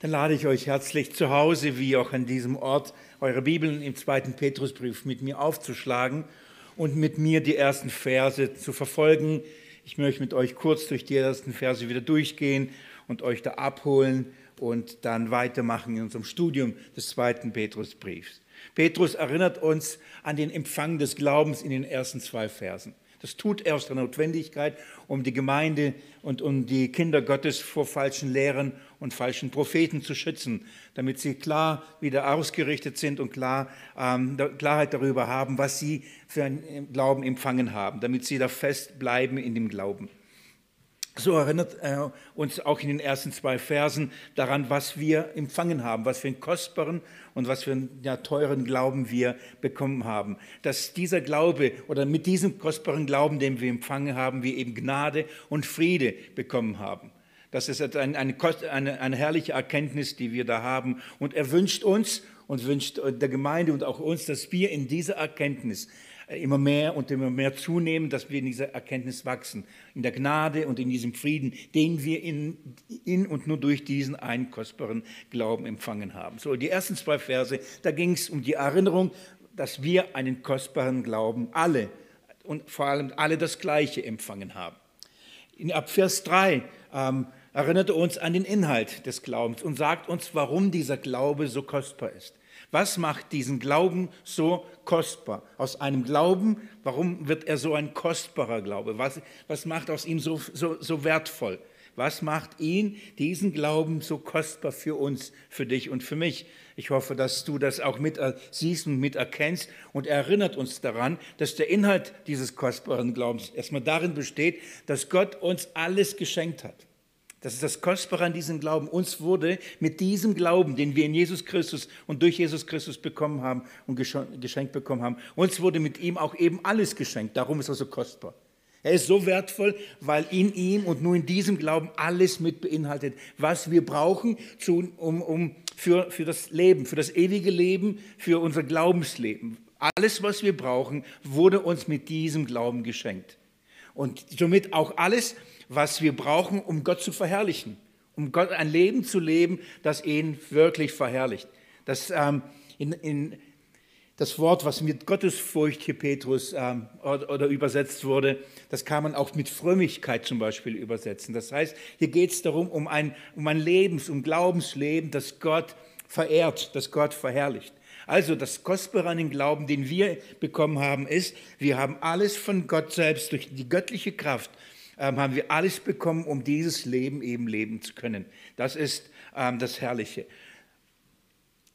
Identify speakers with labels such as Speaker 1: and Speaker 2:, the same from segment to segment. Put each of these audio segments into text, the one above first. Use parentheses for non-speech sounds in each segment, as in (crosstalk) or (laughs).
Speaker 1: Dann lade ich euch herzlich zu Hause, wie auch an diesem Ort, eure Bibeln im zweiten Petrusbrief mit mir aufzuschlagen und mit mir die ersten Verse zu verfolgen. Ich möchte mit euch kurz durch die ersten Verse wieder durchgehen und euch da abholen und dann weitermachen in unserem Studium des zweiten Petrusbriefs. Petrus erinnert uns an den Empfang des Glaubens in den ersten zwei Versen. Das tut er aus der Notwendigkeit, um die Gemeinde und um die Kinder Gottes vor falschen Lehren und falschen Propheten zu schützen, damit sie klar wieder ausgerichtet sind und klar, ähm, Klarheit darüber haben, was sie für einen Glauben empfangen haben, damit sie da fest bleiben in dem Glauben. So erinnert er uns auch in den ersten zwei Versen daran, was wir empfangen haben, was für einen kostbaren und was für einen ja, teuren Glauben wir bekommen haben. Dass dieser Glaube oder mit diesem kostbaren Glauben, den wir empfangen haben, wir eben Gnade und Friede bekommen haben. Das ist eine, eine, eine herrliche Erkenntnis, die wir da haben. Und er wünscht uns und wünscht der Gemeinde und auch uns, dass wir in dieser Erkenntnis immer mehr und immer mehr zunehmen, dass wir in dieser Erkenntnis wachsen, in der Gnade und in diesem Frieden, den wir in, in und nur durch diesen einen kostbaren Glauben empfangen haben. So, die ersten zwei Verse, da ging es um die Erinnerung, dass wir einen kostbaren Glauben alle und vor allem alle das Gleiche empfangen haben. In, ab Vers 3 ähm, erinnert er uns an den Inhalt des Glaubens und sagt uns, warum dieser Glaube so kostbar ist. Was macht diesen Glauben so kostbar? Aus einem Glauben, warum wird er so ein kostbarer Glaube? Was, was macht aus ihm so, so, so wertvoll? Was macht ihn, diesen Glauben, so kostbar für uns, für dich und für mich? Ich hoffe, dass du das auch mit siehst und mit erkennst und erinnert uns daran, dass der Inhalt dieses kostbaren Glaubens erstmal darin besteht, dass Gott uns alles geschenkt hat. Das ist das Kostbare an diesem Glauben. Uns wurde mit diesem Glauben, den wir in Jesus Christus und durch Jesus Christus bekommen haben und geschenkt bekommen haben, uns wurde mit ihm auch eben alles geschenkt. Darum ist er so kostbar. Er ist so wertvoll, weil in ihm und nur in diesem Glauben alles mit beinhaltet, was wir brauchen zu, um, um für, für das Leben, für das ewige Leben, für unser Glaubensleben. Alles, was wir brauchen, wurde uns mit diesem Glauben geschenkt. Und somit auch alles, was wir brauchen, um Gott zu verherrlichen, um Gott ein Leben zu leben, das ihn wirklich verherrlicht. Das, ähm, in, in, das Wort, was mit Gottesfurcht hier Petrus ähm, oder, oder, übersetzt wurde, das kann man auch mit Frömmigkeit zum Beispiel übersetzen. Das heißt, hier geht es darum, um ein, um ein Lebens-, um Glaubensleben, das Gott verehrt, das Gott verherrlicht. Also das Kostbare an den Glauben, den wir bekommen haben, ist, wir haben alles von Gott selbst durch die göttliche Kraft ähm, haben wir alles bekommen, um dieses Leben eben leben zu können. Das ist ähm, das Herrliche.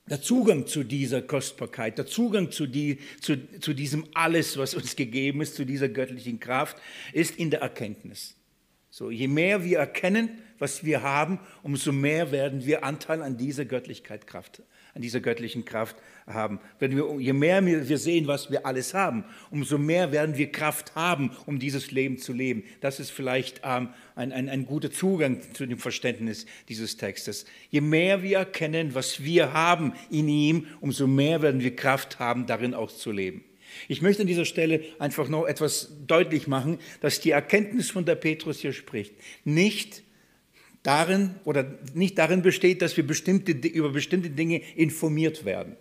Speaker 1: Der Zugang zu dieser Kostbarkeit, der Zugang zu, die, zu, zu diesem Alles, was uns gegeben ist, zu dieser göttlichen Kraft, ist in der Erkenntnis. So, je mehr wir erkennen, was wir haben, umso mehr werden wir Anteil an dieser Göttlichkeit Kraft an dieser göttlichen Kraft haben. Wenn wir, je mehr wir sehen, was wir alles haben, umso mehr werden wir Kraft haben, um dieses Leben zu leben. Das ist vielleicht ähm, ein, ein, ein guter Zugang zu dem Verständnis dieses Textes. Je mehr wir erkennen, was wir haben in ihm, umso mehr werden wir Kraft haben, darin auch zu leben. Ich möchte an dieser Stelle einfach noch etwas deutlich machen, dass die Erkenntnis, von der Petrus hier spricht, nicht darin oder nicht darin besteht, dass wir bestimmte, über bestimmte Dinge informiert werden.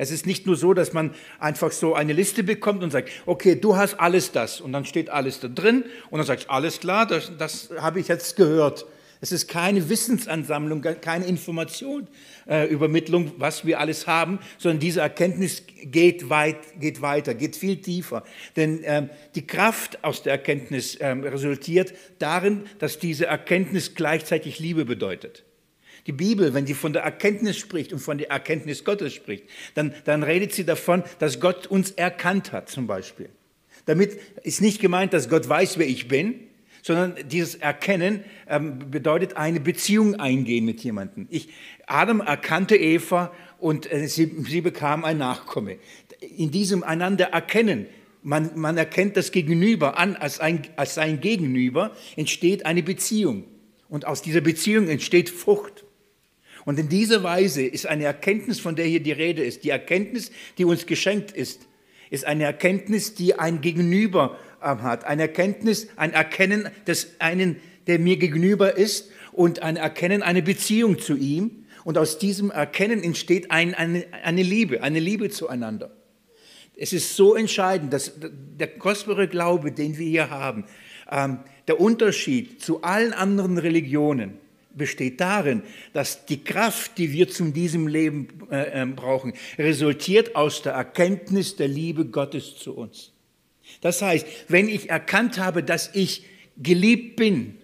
Speaker 1: Es ist nicht nur so, dass man einfach so eine Liste bekommt und sagt, okay, du hast alles das und dann steht alles da drin und dann sagst du, alles klar, das, das habe ich jetzt gehört. Es ist keine Wissensansammlung, keine Informationübermittlung, äh, was wir alles haben, sondern diese Erkenntnis geht, weit, geht weiter, geht viel tiefer. Denn ähm, die Kraft aus der Erkenntnis ähm, resultiert darin, dass diese Erkenntnis gleichzeitig Liebe bedeutet. Die Bibel, wenn sie von der Erkenntnis spricht und von der Erkenntnis Gottes spricht, dann, dann redet sie davon, dass Gott uns erkannt hat, zum Beispiel. Damit ist nicht gemeint, dass Gott weiß, wer ich bin, sondern dieses Erkennen ähm, bedeutet eine Beziehung eingehen mit jemandem. Ich, Adam erkannte Eva und äh, sie, sie bekam ein Nachkomme. In diesem einander erkennen, man, man erkennt das Gegenüber an als, ein, als sein Gegenüber, entsteht eine Beziehung. Und aus dieser Beziehung entsteht Frucht. Und in dieser Weise ist eine Erkenntnis, von der hier die Rede ist, die Erkenntnis, die uns geschenkt ist, ist eine Erkenntnis, die ein Gegenüber hat. Ein Erkenntnis, ein Erkennen des einen, der mir gegenüber ist und ein Erkennen, eine Beziehung zu ihm. Und aus diesem Erkennen entsteht ein, eine, eine Liebe, eine Liebe zueinander. Es ist so entscheidend, dass der kostbare Glaube, den wir hier haben, ähm, der Unterschied zu allen anderen Religionen besteht darin, dass die Kraft, die wir zu diesem Leben äh, ähm, brauchen, resultiert aus der Erkenntnis der Liebe Gottes zu uns. Das heißt, wenn ich erkannt habe, dass ich geliebt bin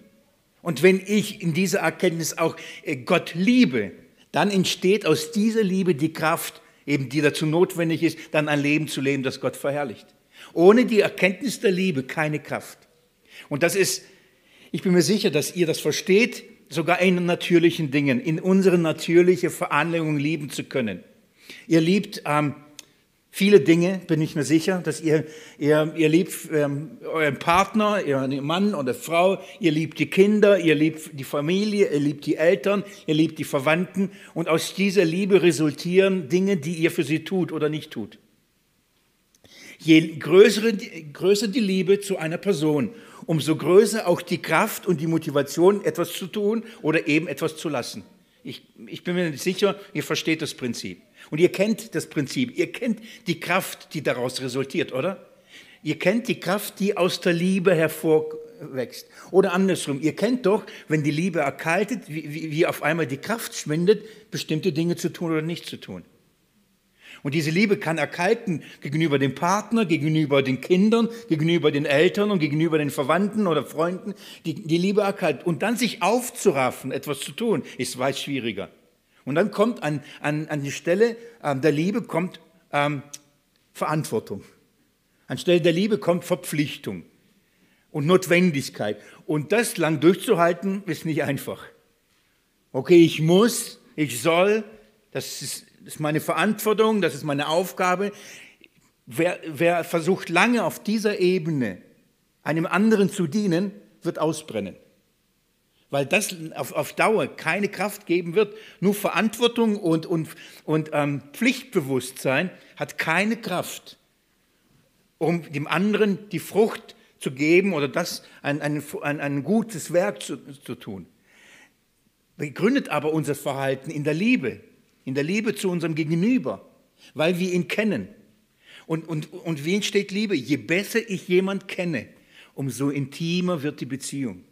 Speaker 1: und wenn ich in dieser Erkenntnis auch äh, Gott liebe, dann entsteht aus dieser Liebe die Kraft, eben die dazu notwendig ist, dann ein Leben zu leben, das Gott verherrlicht. Ohne die Erkenntnis der Liebe keine Kraft. Und das ist, ich bin mir sicher, dass ihr das versteht, sogar in natürlichen Dingen, in unsere natürliche Veranlagung lieben zu können. Ihr liebt ähm, viele Dinge, bin ich mir sicher, dass ihr, ihr, ihr liebt ähm, euren Partner, euren Mann oder Frau, ihr liebt die Kinder, ihr liebt die Familie, ihr liebt die Eltern, ihr liebt die Verwandten und aus dieser Liebe resultieren Dinge, die ihr für sie tut oder nicht tut. Je größer, größer die Liebe zu einer Person, umso größer auch die Kraft und die Motivation, etwas zu tun oder eben etwas zu lassen. Ich, ich bin mir nicht sicher, ihr versteht das Prinzip. Und ihr kennt das Prinzip, ihr kennt die Kraft, die daraus resultiert, oder? Ihr kennt die Kraft, die aus der Liebe hervorwächst. Oder andersrum, ihr kennt doch, wenn die Liebe erkaltet, wie, wie, wie auf einmal die Kraft schwindet, bestimmte Dinge zu tun oder nicht zu tun. Und diese Liebe kann erkalten gegenüber dem Partner, gegenüber den Kindern, gegenüber den Eltern und gegenüber den Verwandten oder Freunden. Die, die Liebe erkalten. Und dann sich aufzuraffen, etwas zu tun, ist weit schwieriger. Und dann kommt an, an, an die Stelle äh, der Liebe kommt ähm, Verantwortung. Anstelle der Liebe kommt Verpflichtung und Notwendigkeit. Und das lang durchzuhalten, ist nicht einfach. Okay, ich muss, ich soll, das ist, ist meine Verantwortung, das ist meine Aufgabe. Wer, wer versucht lange auf dieser Ebene einem anderen zu dienen, wird ausbrennen weil das auf, auf Dauer keine Kraft geben wird. Nur Verantwortung und, und, und ähm, Pflichtbewusstsein hat keine Kraft, um dem anderen die Frucht zu geben oder das ein, ein, ein, ein gutes Werk zu, zu tun. Begründet aber unser Verhalten in der Liebe, in der Liebe zu unserem Gegenüber, weil wir ihn kennen. Und, und, und wie entsteht Liebe? Je besser ich jemand kenne, umso intimer wird die Beziehung.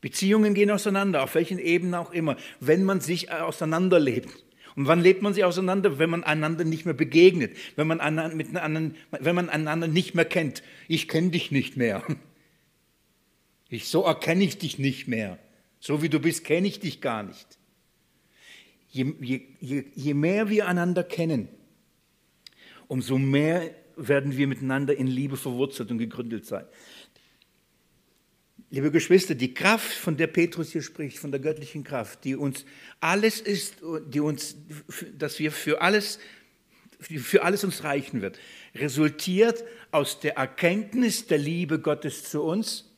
Speaker 1: Beziehungen gehen auseinander, auf welchen Ebenen auch immer, wenn man sich auseinanderlebt. Und wann lebt man sich auseinander? Wenn man einander nicht mehr begegnet, wenn man, einander, mit anderen, wenn man einander nicht mehr kennt. Ich kenne dich nicht mehr. Ich, so erkenne ich dich nicht mehr. So wie du bist, kenne ich dich gar nicht. Je, je, je mehr wir einander kennen, umso mehr werden wir miteinander in Liebe verwurzelt und gegründet sein. Liebe Geschwister, die Kraft, von der Petrus hier spricht, von der göttlichen Kraft, die uns alles ist, die uns, dass wir für alles, für alles uns reichen wird, resultiert aus der Erkenntnis der Liebe Gottes zu uns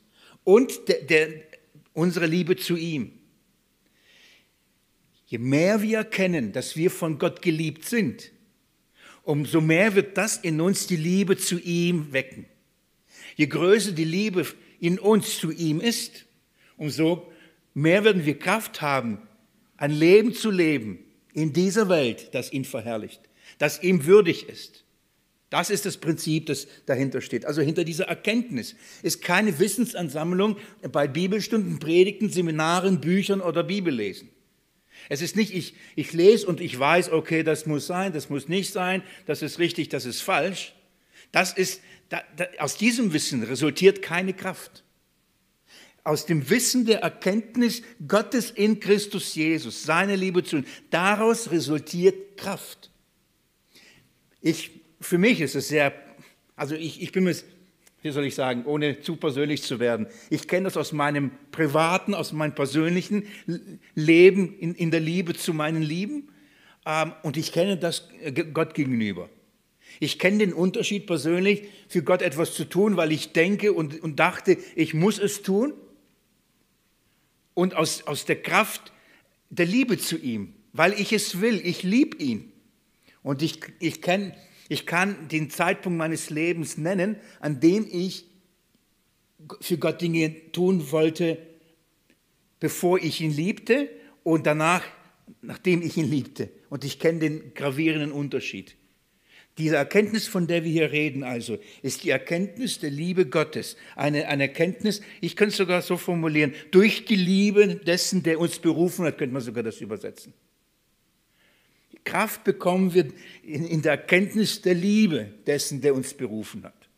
Speaker 1: und der, der, unserer Liebe zu ihm. Je mehr wir erkennen, dass wir von Gott geliebt sind, umso mehr wird das in uns die Liebe zu ihm wecken. Je größer die Liebe in uns zu ihm ist, umso mehr werden wir Kraft haben, ein Leben zu leben in dieser Welt, das ihn verherrlicht, das ihm würdig ist. Das ist das Prinzip, das dahinter steht. Also hinter dieser Erkenntnis ist keine Wissensansammlung bei Bibelstunden, Predigten, Seminaren, Büchern oder Bibellesen. Es ist nicht, ich, ich lese und ich weiß, okay, das muss sein, das muss nicht sein, das ist richtig, das ist falsch. Das ist da, da, aus diesem Wissen resultiert keine Kraft. Aus dem Wissen der Erkenntnis Gottes in Christus Jesus, seine Liebe zu uns, daraus resultiert Kraft. Ich, für mich ist es sehr, also ich, ich bin mir, wie soll ich sagen, ohne zu persönlich zu werden, ich kenne das aus meinem privaten, aus meinem persönlichen Leben in, in der Liebe zu meinen Lieben ähm, und ich kenne das Gott gegenüber. Ich kenne den Unterschied persönlich, für Gott etwas zu tun, weil ich denke und, und dachte, ich muss es tun. Und aus, aus der Kraft der Liebe zu ihm, weil ich es will, ich liebe ihn. Und ich, ich, kenn, ich kann den Zeitpunkt meines Lebens nennen, an dem ich für Gott Dinge tun wollte, bevor ich ihn liebte und danach nachdem ich ihn liebte. Und ich kenne den gravierenden Unterschied. Diese Erkenntnis, von der wir hier reden, also, ist die Erkenntnis der Liebe Gottes. Eine, eine Erkenntnis, ich könnte es sogar so formulieren, durch die Liebe dessen, der uns berufen hat, könnte man sogar das übersetzen. Kraft bekommen wir in, in der Erkenntnis der Liebe dessen, der uns berufen hat.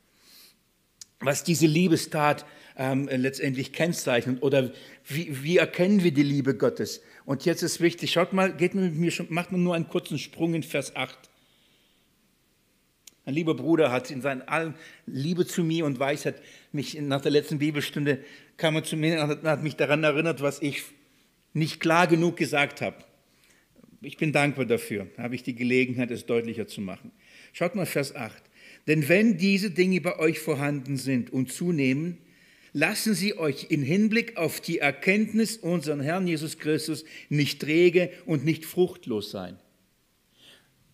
Speaker 1: Was diese Liebestat ähm, letztendlich kennzeichnet oder wie, wie erkennen wir die Liebe Gottes? Und jetzt ist wichtig, schaut mal, geht mit mir schon, macht man nur einen kurzen Sprung in Vers 8. Ein lieber Bruder hat in seiner allen Liebe zu mir und Weisheit mich nach der letzten Bibelstunde kam er zu mir und hat mich daran erinnert, was ich nicht klar genug gesagt habe. Ich bin dankbar dafür, da habe ich die Gelegenheit, es deutlicher zu machen. Schaut mal Vers 8. Denn wenn diese Dinge bei euch vorhanden sind und zunehmen, lassen sie euch in Hinblick auf die Erkenntnis unseren Herrn Jesus Christus nicht träge und nicht fruchtlos sein.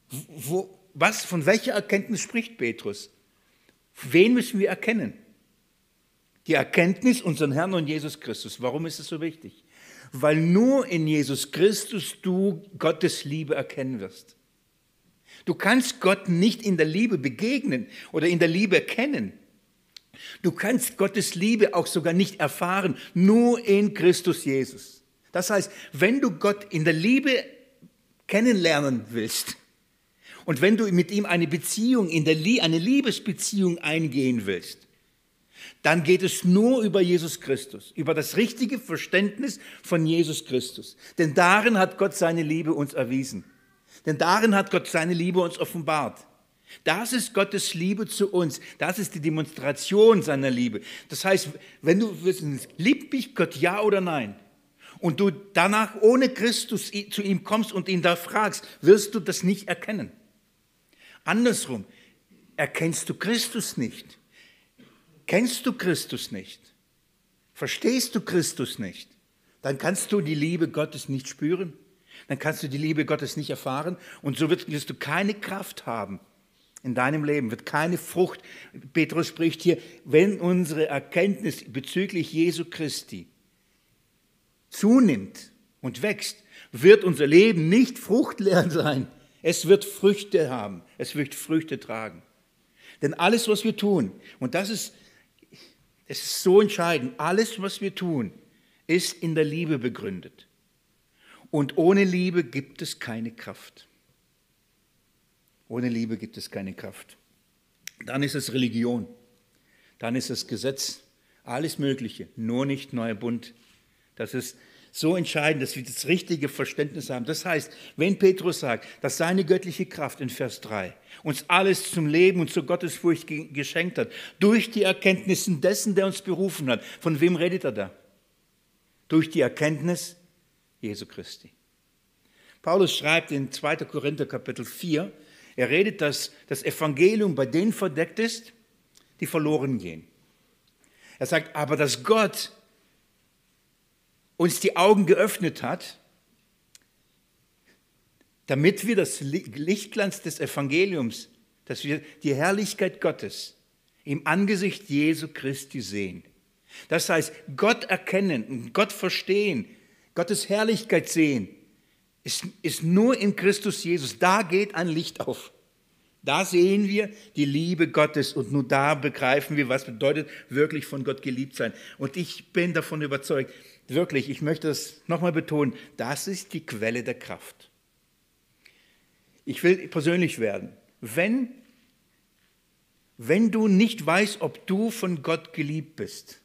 Speaker 1: Wo, was, von welcher Erkenntnis spricht Petrus? Wen müssen wir erkennen? Die Erkenntnis unseren Herrn und Jesus Christus. Warum ist es so wichtig? Weil nur in Jesus Christus du Gottes Liebe erkennen wirst. Du kannst Gott nicht in der Liebe begegnen oder in der Liebe kennen. Du kannst Gottes Liebe auch sogar nicht erfahren, nur in Christus Jesus. Das heißt, wenn du Gott in der Liebe kennenlernen willst und wenn du mit ihm eine Beziehung, in der Lie eine Liebesbeziehung eingehen willst, dann geht es nur über Jesus Christus, über das richtige Verständnis von Jesus Christus. Denn darin hat Gott seine Liebe uns erwiesen. Denn darin hat Gott seine Liebe uns offenbart. Das ist Gottes Liebe zu uns. Das ist die Demonstration seiner Liebe. Das heißt, wenn du wissen, liebt mich Gott ja oder nein? Und du danach ohne Christus zu ihm kommst und ihn da fragst, wirst du das nicht erkennen. Andersrum, erkennst du Christus nicht? Kennst du Christus nicht? Verstehst du Christus nicht? Dann kannst du die Liebe Gottes nicht spüren. Dann kannst du die Liebe Gottes nicht erfahren. Und so wirst du keine Kraft haben, in deinem Leben wird keine Frucht. Petrus spricht hier, wenn unsere Erkenntnis bezüglich Jesu Christi zunimmt und wächst, wird unser Leben nicht fruchtleer (laughs) sein. Es wird Früchte haben, es wird Früchte tragen. Denn alles, was wir tun, und das ist, es ist so entscheidend, alles, was wir tun, ist in der Liebe begründet. Und ohne Liebe gibt es keine Kraft. Ohne Liebe gibt es keine Kraft. Dann ist es Religion. Dann ist es Gesetz. Alles Mögliche, nur nicht neuer Bund. Das ist so entscheidend, dass wir das richtige Verständnis haben. Das heißt, wenn Petrus sagt, dass seine göttliche Kraft in Vers 3 uns alles zum Leben und zur Gottesfurcht geschenkt hat, durch die Erkenntnissen dessen, der uns berufen hat, von wem redet er da? Durch die Erkenntnis Jesu Christi. Paulus schreibt in 2. Korinther Kapitel 4, er redet, dass das Evangelium bei denen verdeckt ist, die verloren gehen. Er sagt aber, dass Gott uns die Augen geöffnet hat, damit wir das Lichtglanz des Evangeliums, dass wir die Herrlichkeit Gottes im Angesicht Jesu Christi sehen. Das heißt, Gott erkennen Gott verstehen, Gottes Herrlichkeit sehen, ist, ist nur in Christus Jesus. Da geht ein Licht auf. Da sehen wir die Liebe Gottes und nur da begreifen wir, was bedeutet wirklich von Gott geliebt sein. Und ich bin davon überzeugt, wirklich, ich möchte das nochmal betonen, das ist die Quelle der Kraft. Ich will persönlich werden. Wenn, wenn du nicht weißt, ob du von Gott geliebt bist,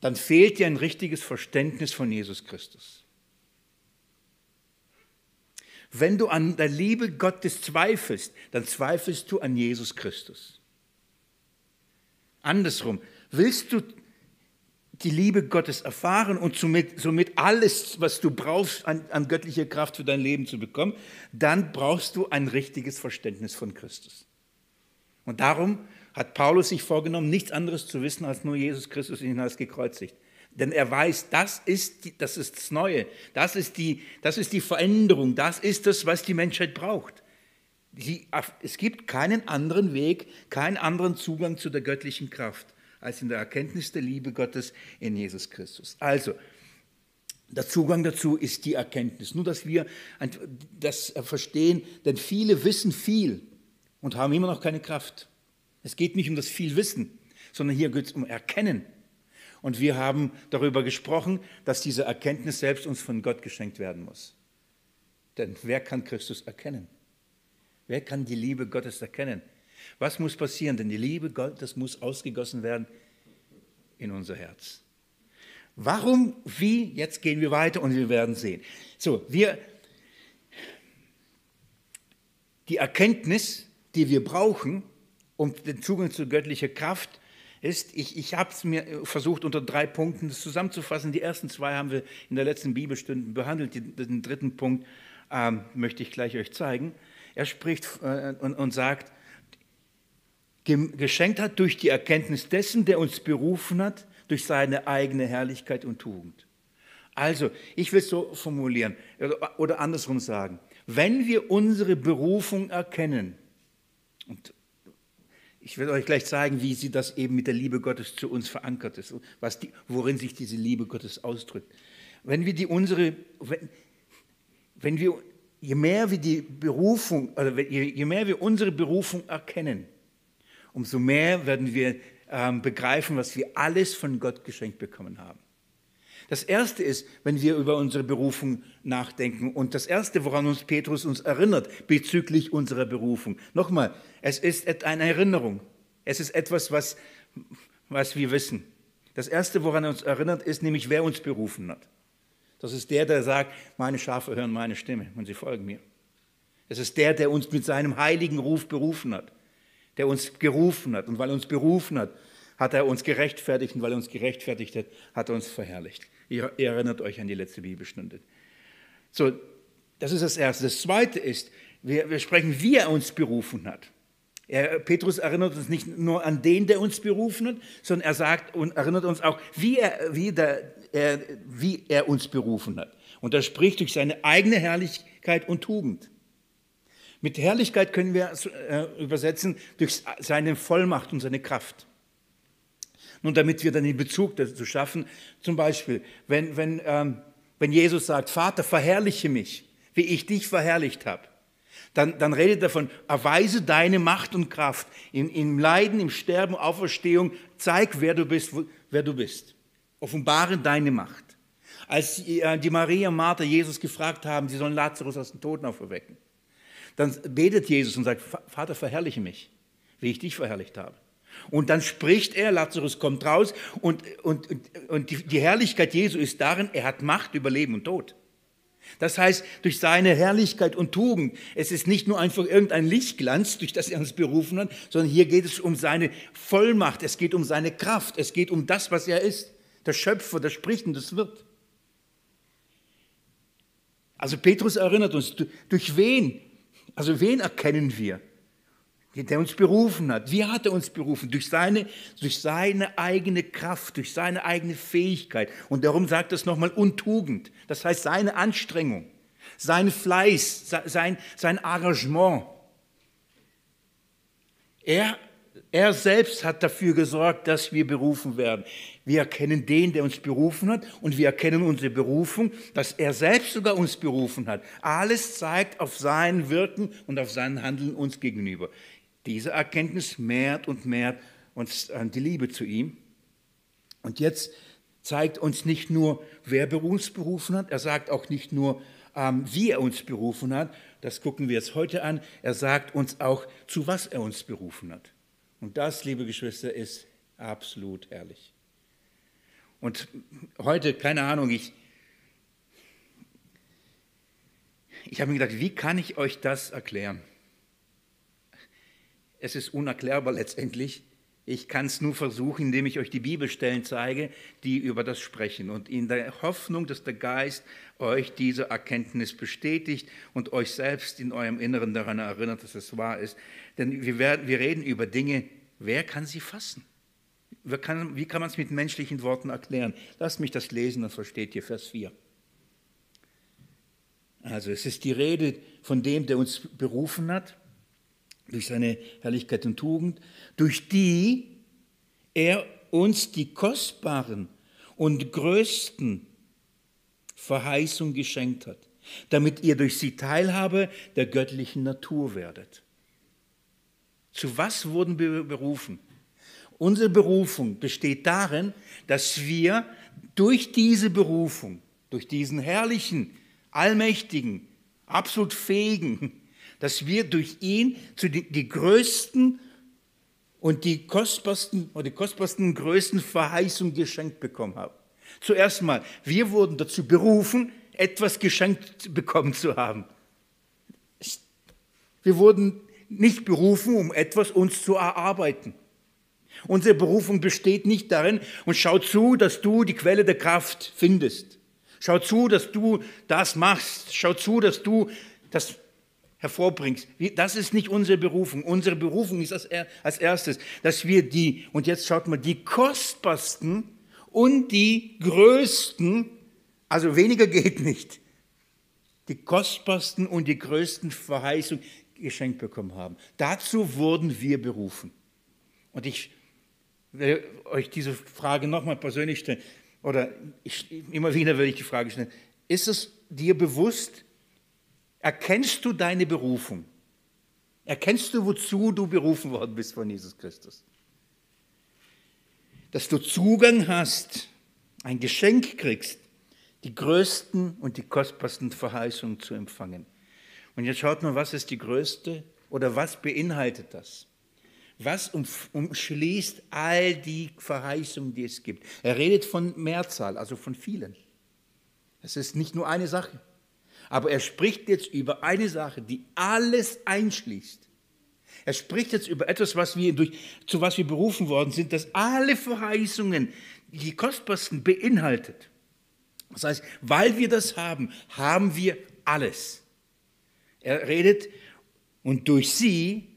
Speaker 1: dann fehlt dir ein richtiges Verständnis von Jesus Christus. Wenn du an der Liebe Gottes zweifelst, dann zweifelst du an Jesus Christus. Andersrum, willst du die Liebe Gottes erfahren und somit, somit alles, was du brauchst an, an göttlicher Kraft für dein Leben zu bekommen, dann brauchst du ein richtiges Verständnis von Christus. Und darum hat Paulus sich vorgenommen, nichts anderes zu wissen als nur Jesus Christus ihn als gekreuzigt. Denn er weiß, das ist, die, das ist das Neue, das ist, die, das ist die Veränderung, das ist das, was die Menschheit braucht. Die, es gibt keinen anderen Weg, keinen anderen Zugang zu der göttlichen Kraft als in der Erkenntnis der Liebe Gottes in Jesus Christus. Also, Der Zugang dazu ist die Erkenntnis. Nur, dass wir das verstehen, denn viele wissen viel und haben immer noch keine Kraft. Es geht nicht um das viel Wissen, sondern hier geht es um Erkennen. Und wir haben darüber gesprochen, dass diese Erkenntnis selbst uns von Gott geschenkt werden muss. Denn wer kann Christus erkennen? Wer kann die Liebe Gottes erkennen? Was muss passieren? Denn die Liebe Gottes muss ausgegossen werden in unser Herz. Warum, wie? Jetzt gehen wir weiter und wir werden sehen. So, wir, die Erkenntnis, die wir brauchen, um den Zugang zu göttlicher Kraft ist, ich, ich habe es mir versucht unter drei Punkten zusammenzufassen. Die ersten zwei haben wir in der letzten Bibelstunde behandelt. Den dritten Punkt ähm, möchte ich gleich euch zeigen. Er spricht äh, und, und sagt, geschenkt hat durch die Erkenntnis dessen, der uns berufen hat, durch seine eigene Herrlichkeit und Tugend. Also, ich will es so formulieren oder andersrum sagen. Wenn wir unsere Berufung erkennen, und ich werde euch gleich zeigen, wie sie das eben mit der Liebe Gottes zu uns verankert ist, was die, worin sich diese Liebe Gottes ausdrückt. Wenn wir die unsere, wenn, wenn wir, je mehr wir die Berufung, also je mehr wir unsere Berufung erkennen, umso mehr werden wir ähm, begreifen, was wir alles von Gott geschenkt bekommen haben. Das Erste ist, wenn wir über unsere Berufung nachdenken und das Erste, woran uns Petrus uns erinnert bezüglich unserer Berufung. Nochmal, es ist eine Erinnerung. Es ist etwas, was, was wir wissen. Das Erste, woran er uns erinnert, ist nämlich, wer uns berufen hat. Das ist der, der sagt, meine Schafe hören meine Stimme und sie folgen mir. Es ist der, der uns mit seinem heiligen Ruf berufen hat der uns gerufen hat. Und weil er uns berufen hat, hat er uns gerechtfertigt. Und weil er uns gerechtfertigt hat, hat er uns verherrlicht. Ihr, erinnert euch an die letzte Bibelstunde. So, das ist das Erste. Das Zweite ist, wir, wir sprechen, wie er uns berufen hat. Er, Petrus erinnert uns nicht nur an den, der uns berufen hat, sondern er sagt und erinnert uns auch, wie er, wie, der, er, wie er uns berufen hat. Und er spricht durch seine eigene Herrlichkeit und Tugend. Mit Herrlichkeit können wir äh, übersetzen durch seine Vollmacht und seine Kraft. Nun, damit wir dann den Bezug dazu schaffen, zum Beispiel, wenn, wenn, ähm, wenn Jesus sagt, Vater, verherrliche mich, wie ich dich verherrlicht habe, dann, dann redet er von, erweise deine Macht und Kraft in, im Leiden, im Sterben, Auferstehung, zeig, wer du bist, wer du bist. Offenbare deine Macht. Als die äh, Maria und Martha Jesus gefragt haben, sie sollen Lazarus aus den Toten auferwecken, dann betet Jesus und sagt, Vater, verherrliche mich, wie ich dich verherrlicht habe. Und dann spricht er, Lazarus kommt raus und, und, und die, die Herrlichkeit Jesu ist darin, er hat Macht über Leben und Tod. Das heißt, durch seine Herrlichkeit und Tugend, es ist nicht nur einfach irgendein Lichtglanz, durch das er uns berufen hat, sondern hier geht es um seine Vollmacht, es geht um seine Kraft, es geht um das, was er ist, der Schöpfer, der spricht und das wird. Also Petrus erinnert uns, durch wen also wen erkennen wir? Der uns berufen hat. Wie hat er uns berufen? Durch seine, durch seine eigene Kraft, durch seine eigene Fähigkeit. Und darum sagt es nochmal Untugend. Das heißt seine Anstrengung, sein Fleiß, sein, sein Engagement. Er er selbst hat dafür gesorgt, dass wir berufen werden. Wir erkennen den, der uns berufen hat und wir erkennen unsere Berufung, dass er selbst sogar uns berufen hat. Alles zeigt auf sein Wirken und auf sein Handeln uns gegenüber. Diese Erkenntnis mehrt und mehrt uns die Liebe zu ihm. Und jetzt zeigt uns nicht nur, wer uns berufen hat, er sagt auch nicht nur, ähm, wie er uns berufen hat, das gucken wir jetzt heute an, er sagt uns auch, zu was er uns berufen hat. Und das, liebe Geschwister, ist absolut herrlich. Und heute, keine Ahnung, ich, ich habe mir gedacht, wie kann ich euch das erklären? Es ist unerklärbar letztendlich. Ich kann es nur versuchen, indem ich euch die Bibelstellen zeige, die über das sprechen. Und in der Hoffnung, dass der Geist euch diese Erkenntnis bestätigt und euch selbst in eurem Inneren daran erinnert, dass es wahr ist. Denn wir, werden, wir reden über Dinge, wer kann sie fassen? Wie kann, wie kann man es mit menschlichen Worten erklären? Lasst mich das lesen, das versteht ihr Vers 4. Also es ist die Rede von dem, der uns berufen hat, durch seine Herrlichkeit und Tugend, durch die er uns die kostbaren und größten Verheißung geschenkt hat, damit ihr durch sie Teilhabe der göttlichen Natur werdet. Zu was wurden wir berufen? Unsere Berufung besteht darin, dass wir durch diese Berufung, durch diesen herrlichen, allmächtigen, absolut fähigen, (laughs) dass wir durch ihn zu den die größten und die kostbarsten oder die kostbarsten größten Verheißungen geschenkt bekommen haben. Zuerst mal, wir wurden dazu berufen, etwas geschenkt bekommen zu haben. Wir wurden nicht berufen, um etwas uns zu erarbeiten. Unsere Berufung besteht nicht darin und schau zu, dass du die Quelle der Kraft findest. Schau zu, dass du das machst. Schau zu, dass du das hervorbringst. Das ist nicht unsere Berufung. Unsere Berufung ist als erstes, dass wir die, und jetzt schaut mal, die kostbarsten und die größten, also weniger geht nicht, die kostbarsten und die größten Verheißungen geschenkt bekommen haben. Dazu wurden wir berufen. Und ich will euch diese Frage nochmal persönlich stellen, oder ich, immer wieder will ich die Frage stellen, ist es dir bewusst, Erkennst du deine Berufung? Erkennst du, wozu du berufen worden bist von Jesus Christus? Dass du Zugang hast, ein Geschenk kriegst, die größten und die kostbarsten Verheißungen zu empfangen. Und jetzt schaut mal, was ist die größte oder was beinhaltet das? Was umschließt all die Verheißungen, die es gibt? Er redet von Mehrzahl, also von vielen. Es ist nicht nur eine Sache. Aber er spricht jetzt über eine Sache, die alles einschließt. Er spricht jetzt über etwas, was wir durch, zu was wir berufen worden sind, das alle Verheißungen, die kostbarsten, beinhaltet. Das heißt, weil wir das haben, haben wir alles. Er redet und durch sie,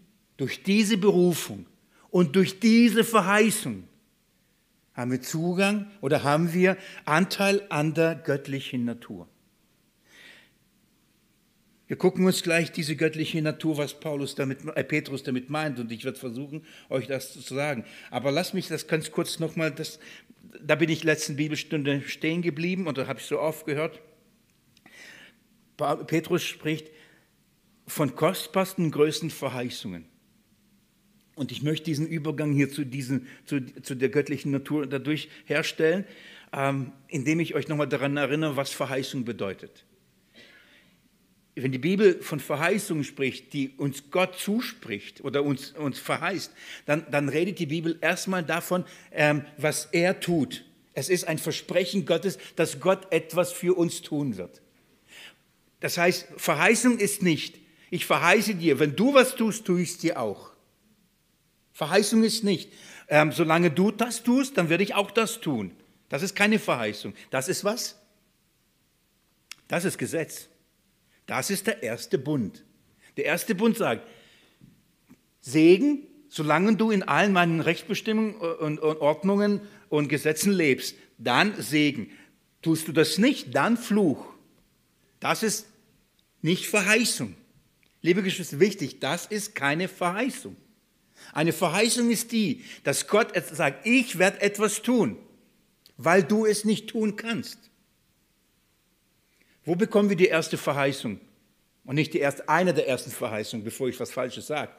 Speaker 1: durch diese Berufung und durch diese Verheißung haben wir Zugang oder haben wir Anteil an der göttlichen Natur. Wir gucken uns gleich diese göttliche Natur, was Paulus damit, äh, Petrus damit meint, und ich werde versuchen, euch das zu sagen. Aber lasst mich das ganz kurz nochmal, da bin ich letzten Bibelstunde stehen geblieben und da habe ich so oft gehört. Petrus spricht von kostbarsten, größten Verheißungen. Und ich möchte diesen Übergang hier zu, diesen, zu, zu der göttlichen Natur dadurch herstellen, ähm, indem ich euch nochmal daran erinnere, was Verheißung bedeutet wenn die Bibel von Verheißungen spricht, die uns Gott zuspricht oder uns, uns verheißt, dann, dann redet die Bibel erstmal davon, ähm, was er tut. Es ist ein Versprechen Gottes, dass Gott etwas für uns tun wird. Das heißt, Verheißung ist nicht, ich verheiße dir, wenn du was tust, tue ich es dir auch. Verheißung ist nicht, ähm, solange du das tust, dann werde ich auch das tun. Das ist keine Verheißung. Das ist was? Das ist Gesetz. Das ist der erste Bund. Der erste Bund sagt, Segen, solange du in allen meinen Rechtsbestimmungen und Ordnungen und Gesetzen lebst, dann Segen. Tust du das nicht, dann Fluch. Das ist nicht Verheißung. Liebe Geschwister, wichtig, das ist keine Verheißung. Eine Verheißung ist die, dass Gott sagt, ich werde etwas tun, weil du es nicht tun kannst. Wo bekommen wir die erste Verheißung? Und nicht die erste, eine der ersten Verheißungen, bevor ich was Falsches sage.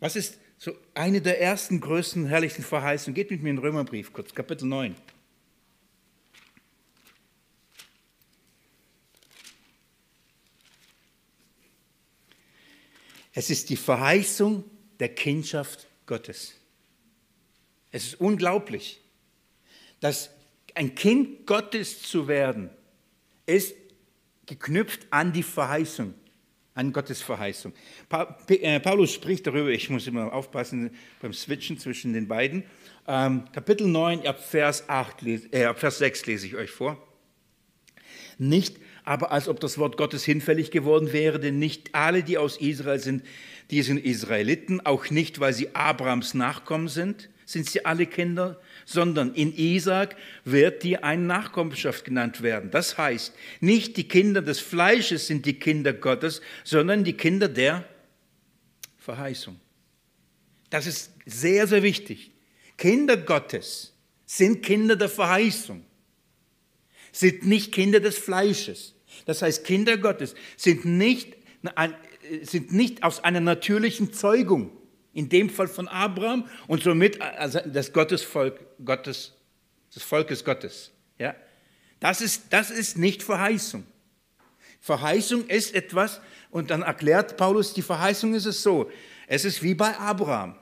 Speaker 1: Was ist so eine der ersten, größten, herrlichsten Verheißungen? Geht mit mir in den Römerbrief, kurz, Kapitel 9. Es ist die Verheißung der Kindschaft Gottes. Es ist unglaublich, dass ein Kind Gottes zu werden, ist geknüpft an die Verheißung, an Gottes Verheißung. Äh, Paulus spricht darüber, ich muss immer aufpassen beim Switchen zwischen den beiden. Ähm, Kapitel 9, ab Vers, 8, äh, ab Vers 6 lese ich euch vor. Nicht aber als ob das Wort Gottes hinfällig geworden wäre, denn nicht alle, die aus Israel sind, die sind Israeliten, auch nicht, weil sie Abrahams Nachkommen sind, sind sie alle Kinder, sondern in Isaac wird dir eine Nachkommenschaft genannt werden. Das heißt, nicht die Kinder des Fleisches sind die Kinder Gottes, sondern die Kinder der Verheißung. Das ist sehr, sehr wichtig. Kinder Gottes sind Kinder der Verheißung. sind nicht Kinder des Fleisches. Das heißt, Kinder Gottes sind nicht, sind nicht aus einer natürlichen Zeugung, in dem Fall von Abraham und somit also das Gottesvolk, Gottes, des Volkes Gottes. Ja? Das, ist, das ist nicht Verheißung. Verheißung ist etwas, und dann erklärt Paulus, die Verheißung ist es so, es ist wie bei Abraham.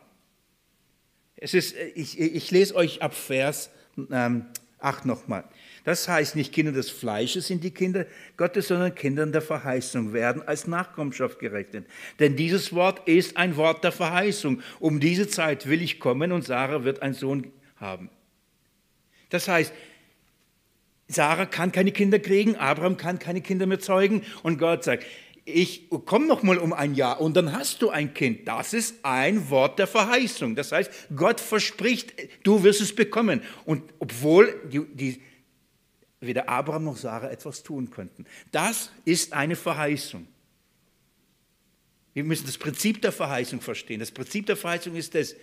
Speaker 1: Es ist, ich, ich lese euch ab Vers ähm, 8 nochmal. Das heißt, nicht Kinder des Fleisches sind die Kinder Gottes, sondern Kinder der Verheißung werden als Nachkommenschaft gerechnet. Denn dieses Wort ist ein Wort der Verheißung. Um diese Zeit will ich kommen und Sarah wird einen Sohn haben. Das heißt, Sarah kann keine Kinder kriegen, Abraham kann keine Kinder mehr zeugen und Gott sagt, ich komme noch mal um ein Jahr und dann hast du ein Kind. Das ist ein Wort der Verheißung. Das heißt, Gott verspricht, du wirst es bekommen. Und obwohl die, die, weder Abraham noch Sarah etwas tun könnten. Das ist eine Verheißung. Wir müssen das Prinzip der Verheißung verstehen. Das Prinzip der Verheißung ist es,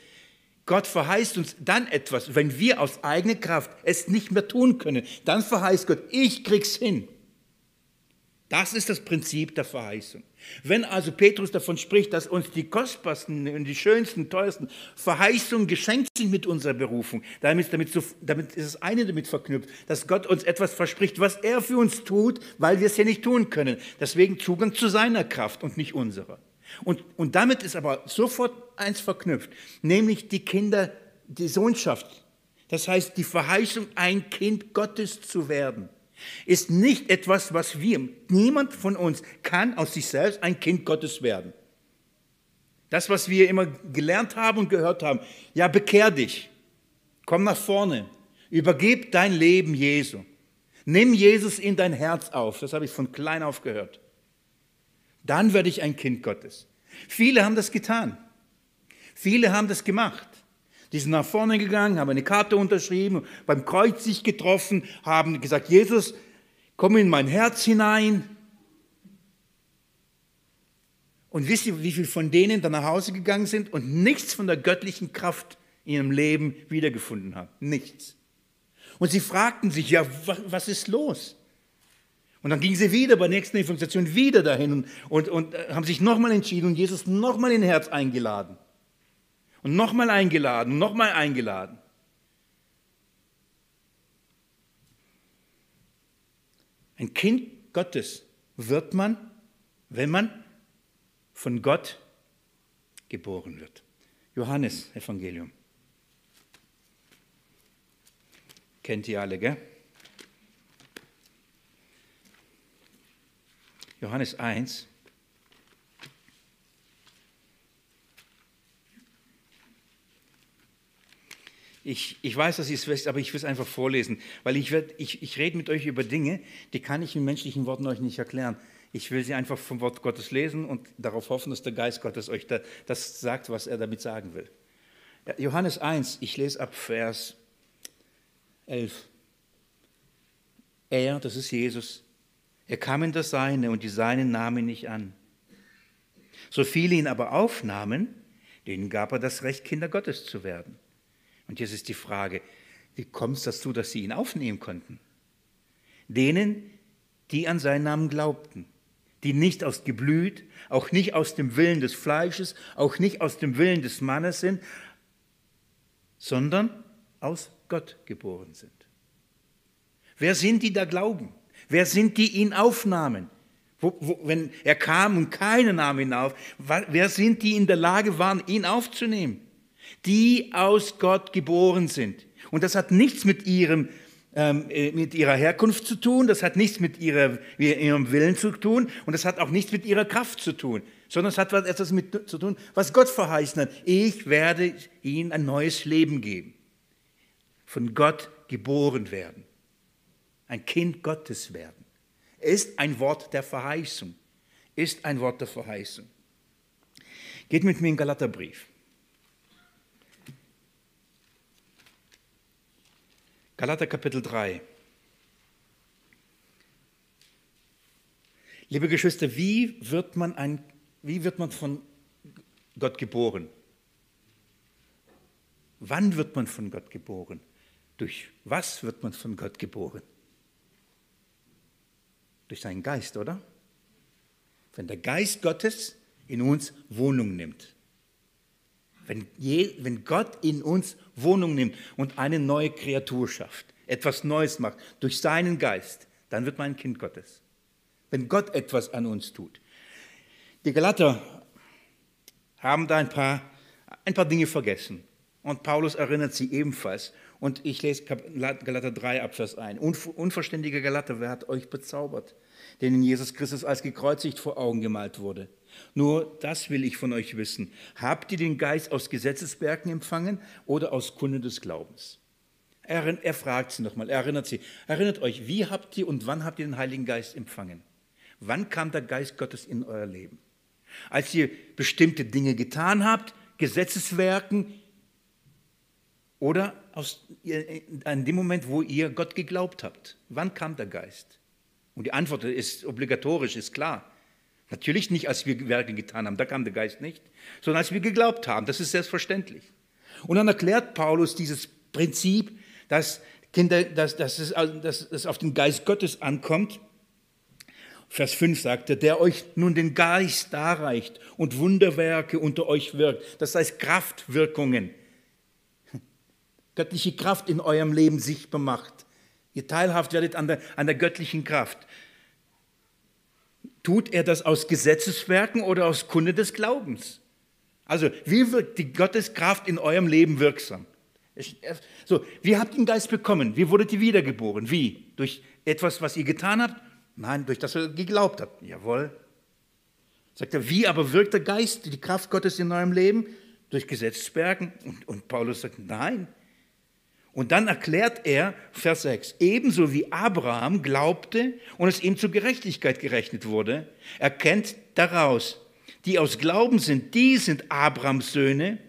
Speaker 1: Gott verheißt uns dann etwas, wenn wir aus eigener Kraft es nicht mehr tun können, dann verheißt Gott, ich krieg's hin. Das ist das Prinzip der Verheißung. Wenn also Petrus davon spricht, dass uns die kostbarsten und die schönsten, teuersten Verheißungen geschenkt sind mit unserer Berufung, damit, damit, damit ist das eine damit verknüpft, dass Gott uns etwas verspricht, was er für uns tut, weil wir es ja nicht tun können. Deswegen Zugang zu seiner Kraft und nicht unserer. Und, und damit ist aber sofort eins verknüpft, nämlich die Kinder, die Sohnschaft. Das heißt, die Verheißung, ein Kind Gottes zu werden ist nicht etwas, was wir, niemand von uns kann aus sich selbst ein Kind Gottes werden. Das, was wir immer gelernt haben und gehört haben, ja, bekehr dich, komm nach vorne, übergib dein Leben Jesu, nimm Jesus in dein Herz auf, das habe ich von klein auf gehört. Dann werde ich ein Kind Gottes. Viele haben das getan. Viele haben das gemacht. Die sind nach vorne gegangen, haben eine Karte unterschrieben, beim Kreuz sich getroffen, haben gesagt, Jesus, komm in mein Herz hinein. Und wisst ihr, wie viele von denen dann nach Hause gegangen sind und nichts von der göttlichen Kraft in ihrem Leben wiedergefunden haben? Nichts. Und sie fragten sich, ja, was ist los? Und dann gingen sie wieder bei der nächsten Evangelisation wieder dahin und, und, und äh, haben sich nochmal entschieden und Jesus nochmal in Herz eingeladen. Und nochmal eingeladen, nochmal eingeladen. Ein Kind Gottes wird man, wenn man von Gott geboren wird. Johannes Evangelium. Kennt ihr alle, gell? Johannes 1. Ich, ich weiß, dass ihr es wisst, aber ich will es einfach vorlesen, weil ich, ich, ich rede mit euch über Dinge, die kann ich in menschlichen Worten euch nicht erklären. Ich will sie einfach vom Wort Gottes lesen und darauf hoffen, dass der Geist Gottes euch da, das sagt, was er damit sagen will. Johannes 1, ich lese ab Vers 11. Er, das ist Jesus, er kam in das Seine und die Seinen nahmen ihn nicht an. So viele ihn aber aufnahmen, denen gab er das Recht, Kinder Gottes zu werden und jetzt ist die Frage, wie kommt es dazu, dass sie ihn aufnehmen konnten? Denen, die an seinen Namen glaubten, die nicht aus Geblüt, auch nicht aus dem Willen des Fleisches, auch nicht aus dem Willen des Mannes sind, sondern aus Gott geboren sind. Wer sind die da glauben? Wer sind die ihn aufnahmen? Wo, wo, wenn er kam und keiner nahm ihn auf, wer sind die in der Lage waren, ihn aufzunehmen? Die aus Gott geboren sind. Und das hat nichts mit, ihrem, ähm, äh, mit ihrer Herkunft zu tun, das hat nichts mit ihrer, ihrem Willen zu tun und das hat auch nichts mit ihrer Kraft zu tun, sondern es hat etwas mit zu tun, was Gott verheißen hat. Ich werde ihnen ein neues Leben geben. Von Gott geboren werden. Ein Kind Gottes werden. Ist ein Wort der Verheißung. Ist ein Wort der Verheißung. Geht mit mir in Galaterbrief. Galater Kapitel 3. Liebe Geschwister, wie wird man, ein, wie wird man von Gott geboren? Wann wird man von Gott geboren? Durch was wird man von Gott geboren? Durch seinen Geist, oder? Wenn der Geist Gottes in uns Wohnung nimmt. Wenn, je, wenn Gott in uns Wohnung nimmt und eine neue Kreatur schafft, etwas Neues macht durch seinen Geist, dann wird man ein Kind Gottes. Wenn Gott etwas an uns tut. Die Galater haben da ein paar, ein paar Dinge vergessen. Und Paulus erinnert sie ebenfalls. Und ich lese Galater 3 Abvers ein. Unverständige Galater, wer hat euch bezaubert? Denen Jesus Christus als gekreuzigt vor Augen gemalt wurde. Nur das will ich von euch wissen. Habt ihr den Geist aus Gesetzeswerken empfangen oder aus Kunde des Glaubens? Er, er fragt sie nochmal, er erinnert sie. Erinnert euch, wie habt ihr und wann habt ihr den Heiligen Geist empfangen? Wann kam der Geist Gottes in euer Leben? Als ihr bestimmte Dinge getan habt, Gesetzeswerken, oder aus, an dem Moment, wo ihr Gott geglaubt habt. Wann kam der Geist? Und die Antwort ist obligatorisch, ist klar. Natürlich nicht, als wir Werke getan haben, da kam der Geist nicht, sondern als wir geglaubt haben, das ist selbstverständlich. Und dann erklärt Paulus dieses Prinzip, dass, Kinder, dass, dass, es, dass es auf den Geist Gottes ankommt. Vers 5 sagt er, der euch nun den Geist darreicht und Wunderwerke unter euch wirkt. Das heißt Kraftwirkungen (laughs) göttliche Kraft in eurem Leben sichtbar macht. Ihr teilhaft werdet an der, an der göttlichen Kraft. Tut er das aus Gesetzeswerken oder aus Kunde des Glaubens? Also, wie wirkt die Gotteskraft in eurem Leben wirksam? So, wie habt ihr den Geist bekommen? Wie wurdet ihr wiedergeboren? Wie? Durch etwas, was ihr getan habt? Nein, durch das ihr geglaubt habt. Jawohl. Sagt er, wie aber wirkt der Geist, die Kraft Gottes in eurem Leben? Durch Gesetzeswerken? Und, und Paulus sagt, nein, und dann erklärt er, Vers 6, ebenso wie Abraham glaubte und es ihm zur Gerechtigkeit gerechnet wurde, erkennt daraus, die aus Glauben sind, die sind Abrahams Söhne,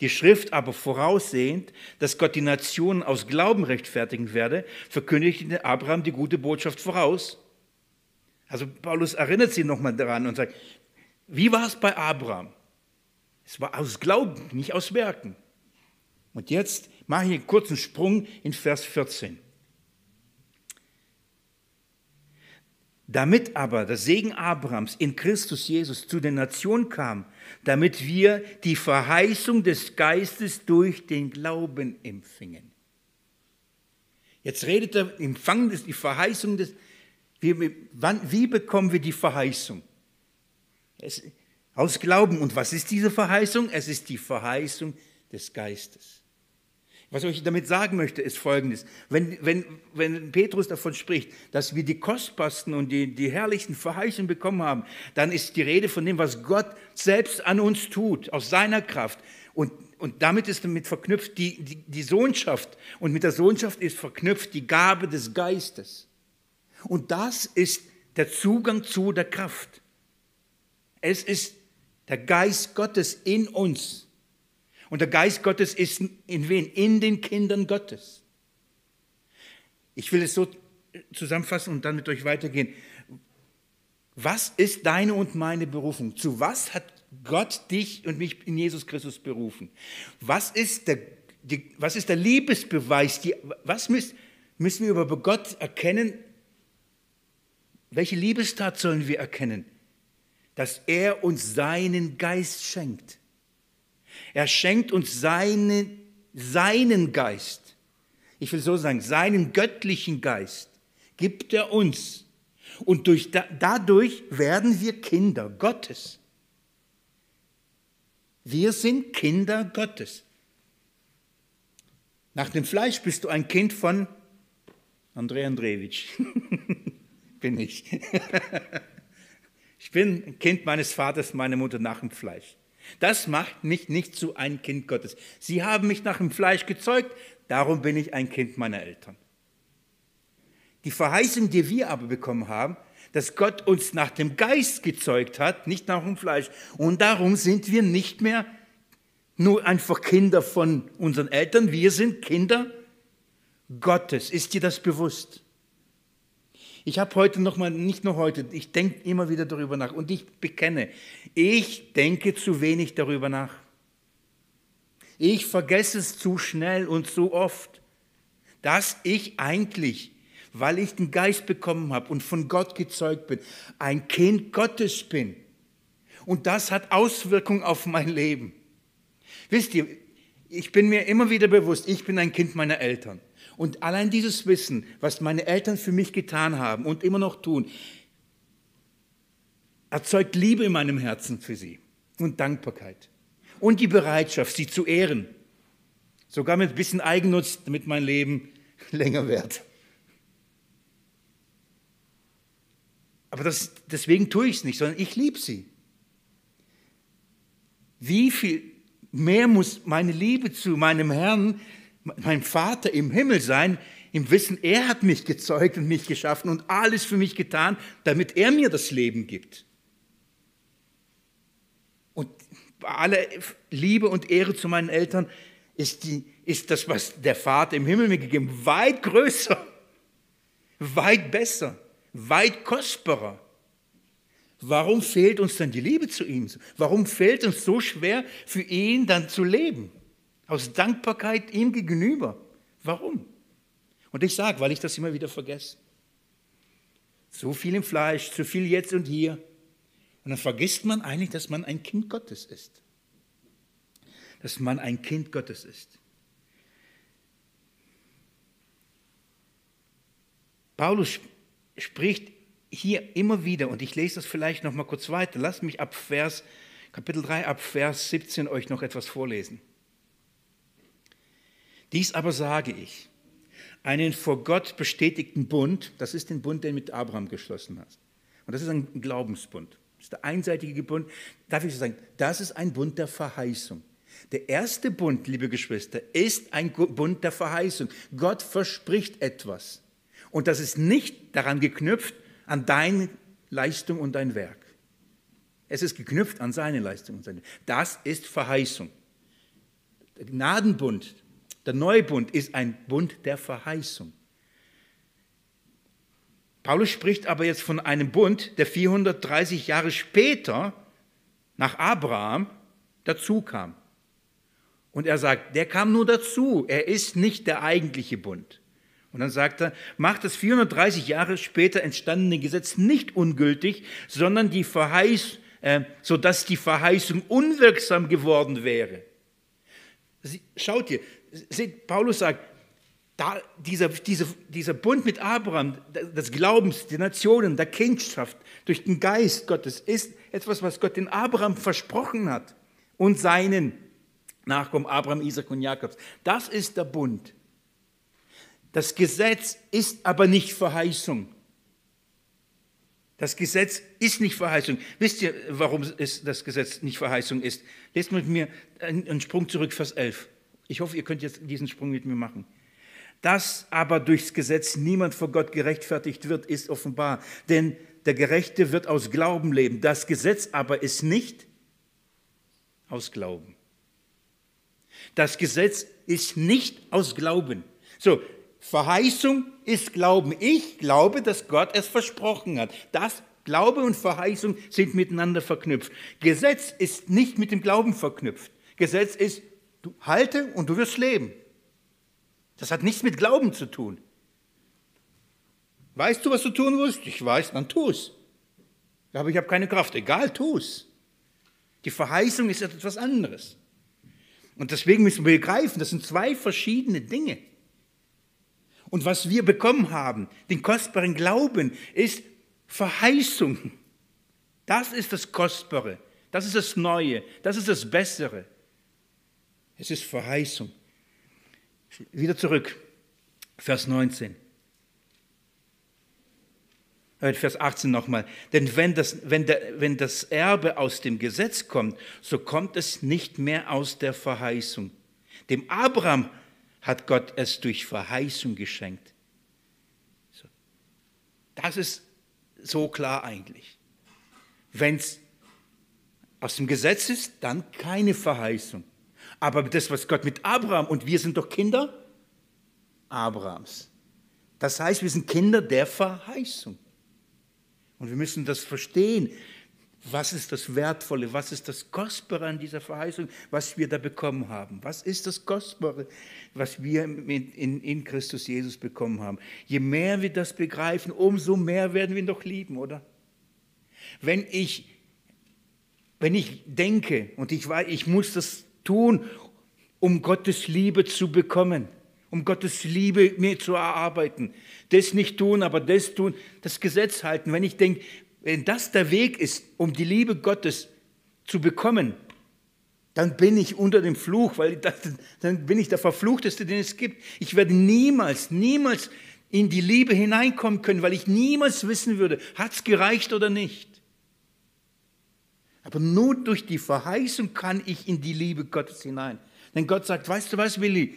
Speaker 1: die Schrift aber voraussehend, dass Gott die Nationen aus Glauben rechtfertigen werde, verkündigte Abraham die gute Botschaft voraus. Also Paulus erinnert sie nochmal daran und sagt, wie war es bei Abraham? Es war aus Glauben, nicht aus Werken. Und jetzt mache ich einen kurzen Sprung in Vers 14. Damit aber der Segen Abrahams in Christus Jesus zu den Nationen kam, damit wir die Verheißung des Geistes durch den Glauben empfingen. Jetzt redet er, empfangen des, die Verheißung des, wie, wann, wie bekommen wir die Verheißung? Es, aus Glauben. Und was ist diese Verheißung? Es ist die Verheißung des Geistes. Was ich damit sagen möchte, ist Folgendes. Wenn, wenn, wenn Petrus davon spricht, dass wir die kostbarsten und die, die herrlichsten Verheißungen bekommen haben, dann ist die Rede von dem, was Gott selbst an uns tut, aus seiner Kraft. Und, und damit ist damit verknüpft die, die, die Sohnschaft. Und mit der Sohnschaft ist verknüpft die Gabe des Geistes. Und das ist der Zugang zu der Kraft. Es ist der Geist Gottes in uns, und der Geist Gottes ist in wen? In den Kindern Gottes. Ich will es so zusammenfassen und dann mit euch weitergehen. Was ist deine und meine Berufung? Zu was hat Gott dich und mich in Jesus Christus berufen? Was ist der, die, was ist der Liebesbeweis? Die, was müssen, müssen wir über Gott erkennen? Welche Liebestat sollen wir erkennen? Dass er uns seinen Geist schenkt. Er schenkt uns seine, seinen Geist. Ich will so sagen, seinen göttlichen Geist gibt er uns. Und durch, dadurch werden wir Kinder Gottes. Wir sind Kinder Gottes. Nach dem Fleisch bist du ein Kind von Andrei Andrejewitsch. (laughs) bin ich. (laughs) ich bin ein Kind meines Vaters, meiner Mutter nach dem Fleisch. Das macht mich nicht zu einem Kind Gottes. Sie haben mich nach dem Fleisch gezeugt, darum bin ich ein Kind meiner Eltern. Die Verheißung, die wir aber bekommen haben, dass Gott uns nach dem Geist gezeugt hat, nicht nach dem Fleisch. Und darum sind wir nicht mehr nur einfach Kinder von unseren Eltern, wir sind Kinder Gottes. Ist dir das bewusst? Ich habe heute noch mal, nicht nur heute, ich denke immer wieder darüber nach und ich bekenne, ich denke zu wenig darüber nach. Ich vergesse es zu schnell und zu oft, dass ich eigentlich weil ich den Geist bekommen habe und von Gott gezeugt bin, ein Kind Gottes bin. Und das hat Auswirkungen auf mein Leben. Wisst ihr, ich bin mir immer wieder bewusst, ich bin ein Kind meiner Eltern. Und allein dieses Wissen, was meine Eltern für mich getan haben und immer noch tun, erzeugt Liebe in meinem Herzen für sie und Dankbarkeit. Und die Bereitschaft, sie zu ehren. Sogar mit ein bisschen Eigennutz, damit mein Leben (laughs) länger wird. Aber das, deswegen tue ich es nicht, sondern ich liebe sie. Wie viel mehr muss meine Liebe zu meinem Herrn, meinem Vater im Himmel sein, im Wissen, er hat mich gezeugt und mich geschaffen und alles für mich getan, damit er mir das Leben gibt. Und bei aller Liebe und Ehre zu meinen Eltern ist, die, ist das, was der Vater im Himmel mir gegeben hat, weit größer, weit besser, weit kostbarer. Warum fehlt uns dann die Liebe zu ihm? Warum fällt uns so schwer, für ihn dann zu leben? Aus Dankbarkeit ihm gegenüber. Warum? Und ich sage, weil ich das immer wieder vergesse. So viel im Fleisch, zu viel jetzt und hier. Und dann vergisst man eigentlich, dass man ein Kind Gottes ist. Dass man ein Kind Gottes ist. Paulus spricht hier immer wieder, und ich lese das vielleicht noch mal kurz weiter, lasst mich ab Vers, Kapitel 3, ab Vers 17 euch noch etwas vorlesen. Dies aber sage ich, einen vor Gott bestätigten Bund, das ist den Bund, den mit Abraham geschlossen hast. Und das ist ein Glaubensbund. Das ist der einseitige Bund. Darf ich so sagen, das ist ein Bund der Verheißung. Der erste Bund, liebe Geschwister, ist ein Bund der Verheißung. Gott verspricht etwas. Und das ist nicht daran geknüpft, an deine Leistung und dein Werk. Es ist geknüpft an seine Leistung und seine. Das ist Verheißung. Der Gnadenbund, der Neubund ist ein Bund der Verheißung. Paulus spricht aber jetzt von einem Bund, der 430 Jahre später nach Abraham dazu kam. Und er sagt, der kam nur dazu, er ist nicht der eigentliche Bund. Und dann sagt er, macht das 430 Jahre später entstandene Gesetz nicht ungültig, sondern die Verheiß, äh, sodass die Verheißung unwirksam geworden wäre. Sie, schaut ihr, seht, Paulus sagt, da, dieser, dieser, dieser Bund mit Abraham, des Glaubens, der Nationen, der Kindschaft durch den Geist Gottes ist etwas, was Gott den Abraham versprochen hat und seinen Nachkommen Abraham, Isaac und Jakobs. Das ist der Bund. Das Gesetz ist aber nicht Verheißung. Das Gesetz ist nicht Verheißung. Wisst ihr, warum es das Gesetz nicht Verheißung ist? Lest mit mir einen Sprung zurück, Vers 11. Ich hoffe, ihr könnt jetzt diesen Sprung mit mir machen. Dass aber durchs Gesetz niemand vor Gott gerechtfertigt wird, ist offenbar. Denn der Gerechte wird aus Glauben leben. Das Gesetz aber ist nicht aus Glauben. Das Gesetz ist nicht aus Glauben. So, Verheißung ist Glauben. Ich glaube, dass Gott es versprochen hat. Das Glaube und Verheißung sind miteinander verknüpft. Gesetz ist nicht mit dem Glauben verknüpft. Gesetz ist, du halte und du wirst leben. Das hat nichts mit Glauben zu tun. Weißt du, was du tun musst? Ich weiß, dann tu es. Aber ich habe keine Kraft. Egal, tu es. Die Verheißung ist etwas anderes. Und deswegen müssen wir begreifen, das sind zwei verschiedene Dinge. Und was wir bekommen haben, den kostbaren Glauben, ist Verheißung. Das ist das Kostbare, das ist das Neue, das ist das Bessere. Es ist Verheißung. Wieder zurück, Vers 19. Vers 18 nochmal. Denn wenn das, wenn, der, wenn das Erbe aus dem Gesetz kommt, so kommt es nicht mehr aus der Verheißung. Dem Abraham hat Gott es durch Verheißung geschenkt. Das ist so klar eigentlich. Wenn es aus dem Gesetz ist, dann keine Verheißung. Aber das, was Gott mit Abraham, und wir sind doch Kinder Abrahams. Das heißt, wir sind Kinder der Verheißung. Und wir müssen das verstehen. Was ist das Wertvolle, was ist das Kostbare an dieser Verheißung, was wir da bekommen haben? Was ist das Kostbare, was wir in, in, in Christus Jesus bekommen haben? Je mehr wir das begreifen, umso mehr werden wir ihn doch lieben, oder? Wenn ich, wenn ich denke und ich weiß, ich muss das tun, um Gottes Liebe zu bekommen, um Gottes Liebe mir zu erarbeiten, das nicht tun, aber das tun, das Gesetz halten. Wenn ich denke, wenn das der Weg ist, um die Liebe Gottes zu bekommen, dann bin ich unter dem Fluch, weil das, dann bin ich der Verfluchteste, den es gibt. Ich werde niemals, niemals in die Liebe hineinkommen können, weil ich niemals wissen würde, hat es gereicht oder nicht. Aber nur durch die Verheißung kann ich in die Liebe Gottes hinein. Denn Gott sagt, weißt du was, Willi,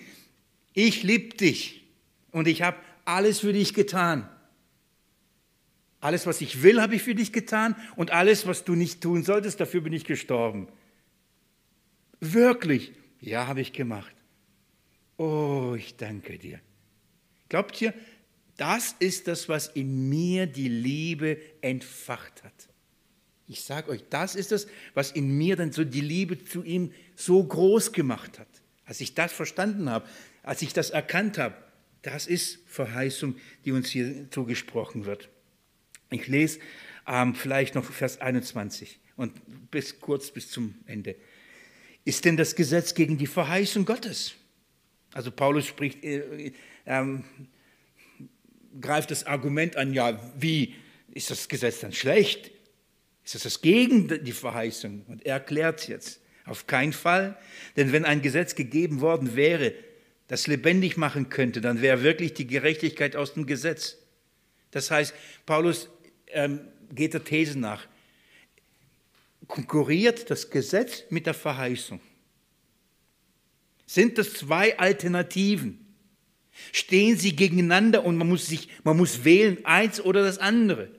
Speaker 1: ich liebe dich und ich habe alles für dich getan. Alles, was ich will, habe ich für dich getan und alles, was du nicht tun solltest, dafür bin ich gestorben. Wirklich? Ja, habe ich gemacht. Oh, ich danke dir. Glaubt ihr, das ist das, was in mir die Liebe entfacht hat. Ich sage euch, das ist das, was in mir dann so die Liebe zu ihm so groß gemacht hat. Als ich das verstanden habe, als ich das erkannt habe, das ist Verheißung, die uns hier zugesprochen wird. Ich lese ähm, vielleicht noch Vers 21 und bis kurz bis zum Ende. Ist denn das Gesetz gegen die Verheißung Gottes? Also Paulus spricht, äh, äh, greift das Argument an, ja, wie ist das Gesetz dann schlecht? Ist das das gegen die Verheißung? Und er erklärt es jetzt. Auf keinen Fall. Denn wenn ein Gesetz gegeben worden wäre, das lebendig machen könnte, dann wäre wirklich die Gerechtigkeit aus dem Gesetz. Das heißt, Paulus ähm, geht der These nach, konkurriert das Gesetz mit der Verheißung? Sind das zwei Alternativen? Stehen sie gegeneinander und man muss, sich, man muss wählen, eins oder das andere?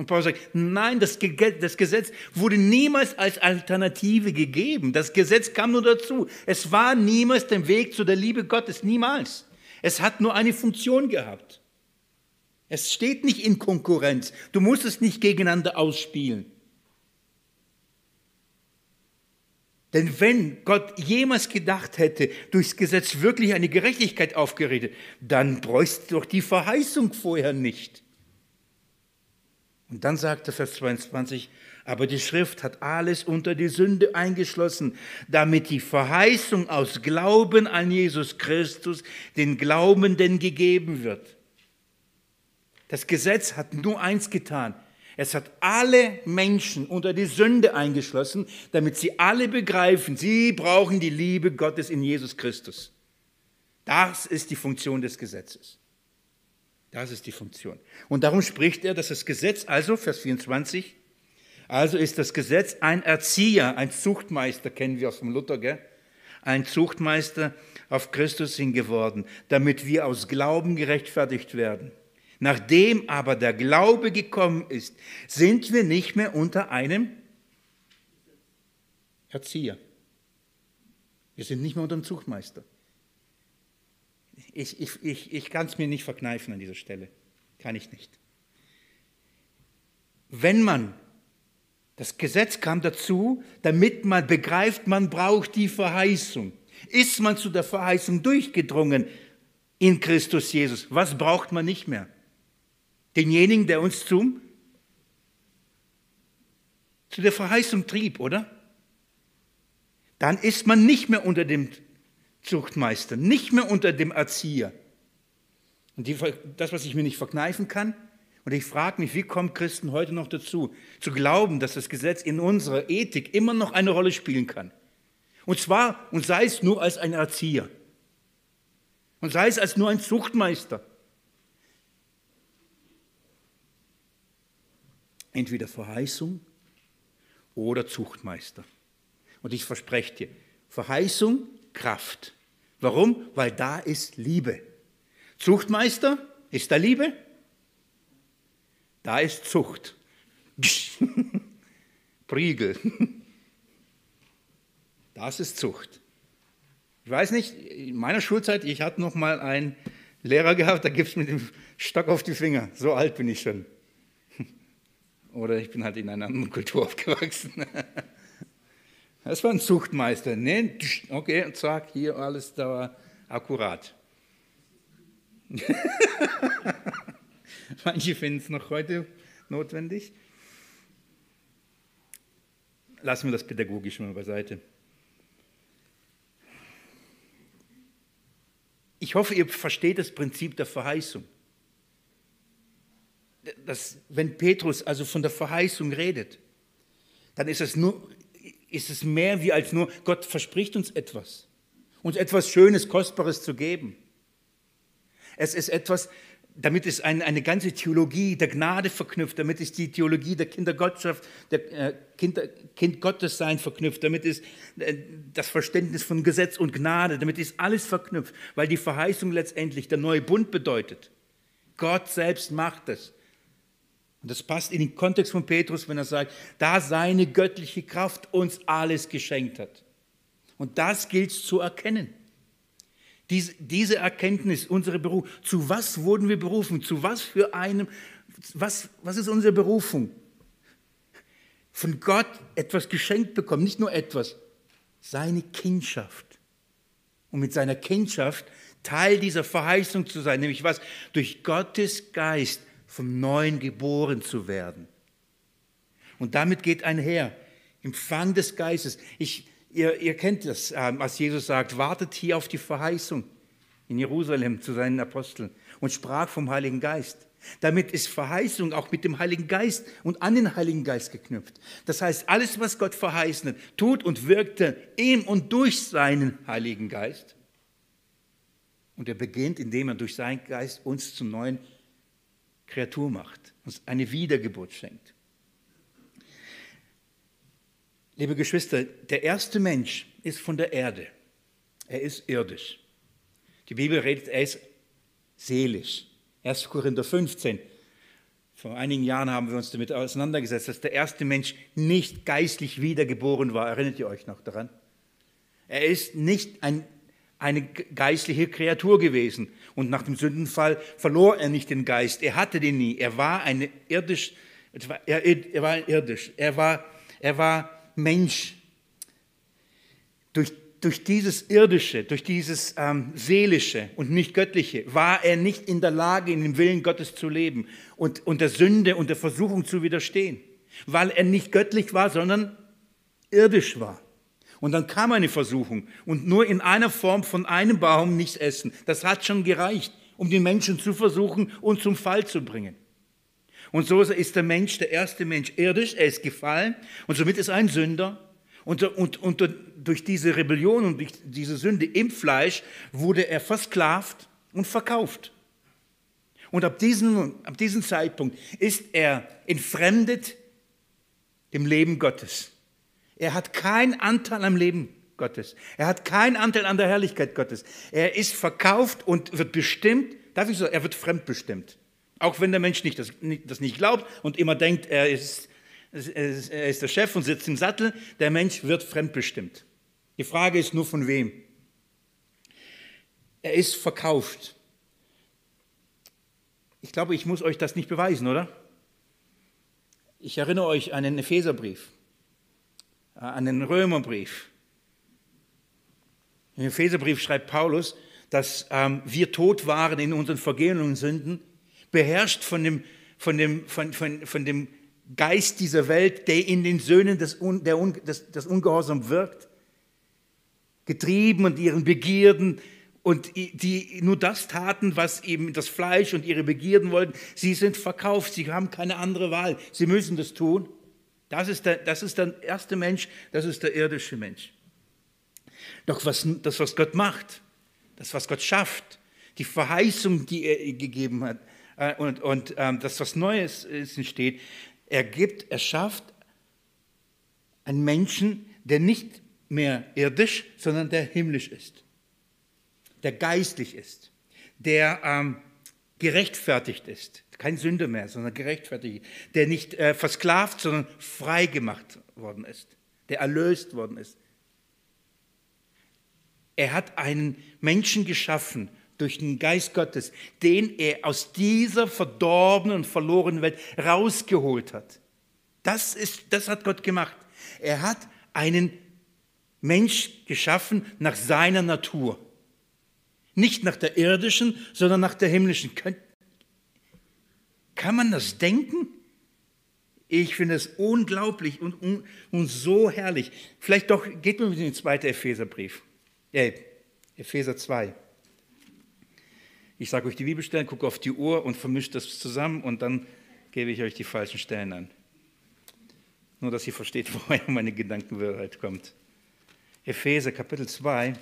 Speaker 1: Und Paulus sagt, nein, das, Gesetz wurde niemals als Alternative gegeben. Das Gesetz kam nur dazu. Es war niemals der Weg zu der Liebe Gottes, niemals. Es hat nur eine Funktion gehabt. Es steht nicht in Konkurrenz. Du musst es nicht gegeneinander ausspielen. Denn wenn Gott jemals gedacht hätte, durchs Gesetz wirklich eine Gerechtigkeit aufgeredet, dann bräuchte doch die Verheißung vorher nicht. Und dann sagte Vers 22, aber die Schrift hat alles unter die Sünde eingeschlossen, damit die Verheißung aus Glauben an Jesus Christus den Glaubenden gegeben wird. Das Gesetz hat nur eins getan. Es hat alle Menschen unter die Sünde eingeschlossen, damit sie alle begreifen, sie brauchen die Liebe Gottes in Jesus Christus. Das ist die Funktion des Gesetzes. Das ist die Funktion. Und darum spricht er, dass das Gesetz, also Vers 24, also ist das Gesetz ein Erzieher, ein Zuchtmeister, kennen wir aus dem Luther, gell? ein Zuchtmeister auf Christus hin geworden, damit wir aus Glauben gerechtfertigt werden. Nachdem aber der Glaube gekommen ist, sind wir nicht mehr unter einem Erzieher. Wir sind nicht mehr unter dem Zuchtmeister. Ich, ich, ich, ich kann es mir nicht verkneifen an dieser Stelle. Kann ich nicht. Wenn man, das Gesetz kam dazu, damit man begreift, man braucht die Verheißung. Ist man zu der Verheißung durchgedrungen in Christus Jesus? Was braucht man nicht mehr? Denjenigen, der uns zum, zu der Verheißung trieb, oder? Dann ist man nicht mehr unter dem Zuchtmeister, nicht mehr unter dem Erzieher. Und die, das, was ich mir nicht verkneifen kann, und ich frage mich, wie kommen Christen heute noch dazu, zu glauben, dass das Gesetz in unserer Ethik immer noch eine Rolle spielen kann? Und zwar, und sei es nur als ein Erzieher. Und sei es als nur ein Zuchtmeister. entweder Verheißung oder Zuchtmeister. Und ich verspreche dir, Verheißung, Kraft. Warum? Weil da ist Liebe. Zuchtmeister, ist da Liebe? Da ist Zucht. (laughs) Priegel. (laughs) Das ist Zucht. Ich weiß nicht, in meiner Schulzeit, ich hatte noch mal einen Lehrer gehabt, da gibt es mit dem Stock auf die Finger. So alt bin ich schon. (laughs) Oder ich bin halt in einer anderen Kultur aufgewachsen. Das war ein Zuchtmeister. Ne? Okay, und zack, hier alles da war akkurat. (laughs) Manche finden es noch heute notwendig. Lassen wir das pädagogisch mal beiseite. Ich hoffe, ihr versteht das Prinzip der Verheißung. Das, wenn Petrus also von der Verheißung redet, dann ist es, nur, ist es mehr wie als nur, Gott verspricht uns etwas, uns etwas Schönes, Kostbares zu geben. Es ist etwas, damit ist ein, eine ganze Theologie der Gnade verknüpft, damit ist die Theologie der Kindergottschaft, der äh, Kinder, Kind Gottessein verknüpft, damit ist äh, das Verständnis von Gesetz und Gnade, damit ist alles verknüpft, weil die Verheißung letztendlich der neue Bund bedeutet. Gott selbst macht es. Und das passt in den Kontext von Petrus, wenn er sagt, da seine göttliche Kraft uns alles geschenkt hat. Und das gilt zu erkennen. Diese, diese Erkenntnis, unsere Berufung, zu was wurden wir berufen? Zu was für einem, was, was ist unsere Berufung? Von Gott etwas geschenkt bekommen, nicht nur etwas, seine Kindschaft. Und mit seiner Kindschaft Teil dieser Verheißung zu sein, nämlich was? Durch Gottes Geist vom Neuen geboren zu werden. Und damit geht einher, Empfang des Geistes. Ich, Ihr, ihr kennt das, ähm, als Jesus sagt, wartet hier auf die Verheißung in Jerusalem zu seinen Aposteln und sprach vom Heiligen Geist. Damit ist Verheißung auch mit dem Heiligen Geist und an den Heiligen Geist geknüpft. Das heißt, alles, was Gott verheißen hat, tut und wirkte in und durch seinen Heiligen Geist. Und er beginnt, indem er durch seinen Geist uns zum neuen Kreatur macht, uns eine Wiedergeburt schenkt. Liebe Geschwister, der erste Mensch ist von der Erde. Er ist irdisch. Die Bibel redet, er ist seelisch. 1. Korinther 15. Vor einigen Jahren haben wir uns damit auseinandergesetzt, dass der erste Mensch nicht geistlich wiedergeboren war. Erinnert ihr euch noch daran? Er ist nicht ein, eine geistliche Kreatur gewesen. Und nach dem Sündenfall verlor er nicht den Geist. Er hatte den nie. Er war eine irdisch, er, er war irdisch. Er war, er war Mensch. Durch, durch dieses Irdische, durch dieses ähm, Seelische und nicht Göttliche war er nicht in der Lage, in dem Willen Gottes zu leben und, und der Sünde und der Versuchung zu widerstehen, weil er nicht göttlich war, sondern irdisch war. Und dann kam eine Versuchung und nur in einer Form von einem Baum nichts essen. Das hat schon gereicht, um den Menschen zu versuchen und zum Fall zu bringen. Und so ist der Mensch, der erste Mensch, irdisch, er ist gefallen und somit ist er ein Sünder. Und, und, und durch diese Rebellion und durch diese Sünde im Fleisch wurde er versklavt und verkauft. Und ab diesem, ab diesem Zeitpunkt ist er entfremdet dem Leben Gottes. Er hat keinen Anteil am Leben Gottes. Er hat keinen Anteil an der Herrlichkeit Gottes. Er ist verkauft und wird bestimmt, darf ich so, er wird fremdbestimmt. Auch wenn der Mensch nicht das, das nicht glaubt und immer denkt, er ist, er ist der Chef und sitzt im Sattel, der Mensch wird fremdbestimmt. Die Frage ist nur von wem. Er ist verkauft. Ich glaube, ich muss euch das nicht beweisen, oder? Ich erinnere euch an den Epheserbrief, an den Römerbrief. Im Epheserbrief schreibt Paulus, dass ähm, wir tot waren in unseren Vergehen und Sünden, beherrscht von dem, von dem, von, von, von dem Geist dieser Welt, der in den Söhnen des, Un, der Un, des, des Ungehorsams wirkt, getrieben und ihren Begierden und die nur das taten, was eben das Fleisch und ihre Begierden wollten. Sie sind verkauft, sie haben keine andere Wahl, sie müssen das tun. Das ist der, das ist der erste Mensch, das ist der irdische Mensch. Doch was, das, was Gott macht, das, was Gott schafft, die Verheißung, die er gegeben hat, äh, und, und ähm, dass was Neues entsteht. Er gibt, er schafft einen Menschen, der nicht mehr irdisch, sondern der himmlisch ist, der geistlich ist, der ähm, gerechtfertigt ist, kein Sünder mehr, sondern gerechtfertigt, der nicht äh, versklavt, sondern frei gemacht worden ist, der erlöst worden ist. Er hat einen Menschen geschaffen, durch den Geist Gottes, den er aus dieser verdorbenen und verlorenen Welt rausgeholt hat. Das, ist, das hat Gott gemacht. Er hat einen Mensch geschaffen nach seiner Natur. Nicht nach der irdischen, sondern nach der himmlischen. Kann man das denken? Ich finde es unglaublich und, und, und, so herrlich. Vielleicht doch, geht mir mit den zweiten Epheserbrief. Äh, Epheser 2. Ich sage euch die Bibelstellen, gucke auf die Uhr und vermische das zusammen und dann gebe ich euch die falschen Stellen an. Nur, dass ihr versteht, (laughs) woher meine Gedankenwirrheit kommt. Epheser Kapitel 2.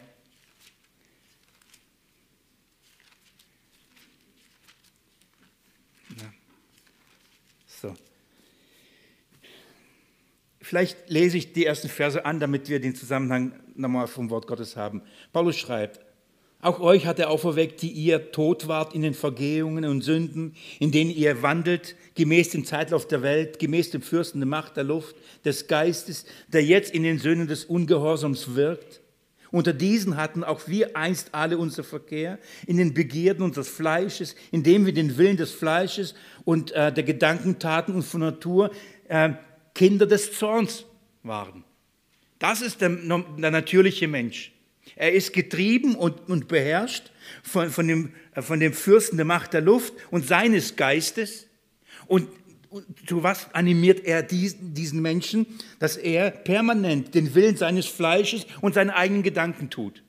Speaker 1: So. Vielleicht lese ich die ersten Verse an, damit wir den Zusammenhang nochmal vom Wort Gottes haben. Paulus schreibt, auch euch hat er auferweckt, die ihr tot wart in den Vergehungen und Sünden, in denen ihr wandelt, gemäß dem Zeitlauf der Welt, gemäß dem Fürsten der Macht der Luft, des Geistes, der jetzt in den Söhnen des Ungehorsams wirkt. Unter diesen hatten auch wir einst alle unser Verkehr in den Begierden unseres Fleisches, indem wir den Willen des Fleisches und äh, der Gedanken taten und von Natur äh, Kinder des Zorns waren. Das ist der, der natürliche Mensch. Er ist getrieben und, und beherrscht von, von, dem, äh, von dem Fürsten der Macht der Luft und seines Geistes. Und zu was animiert er diesen Menschen? Dass er permanent den Willen seines Fleisches und seine eigenen Gedanken tut.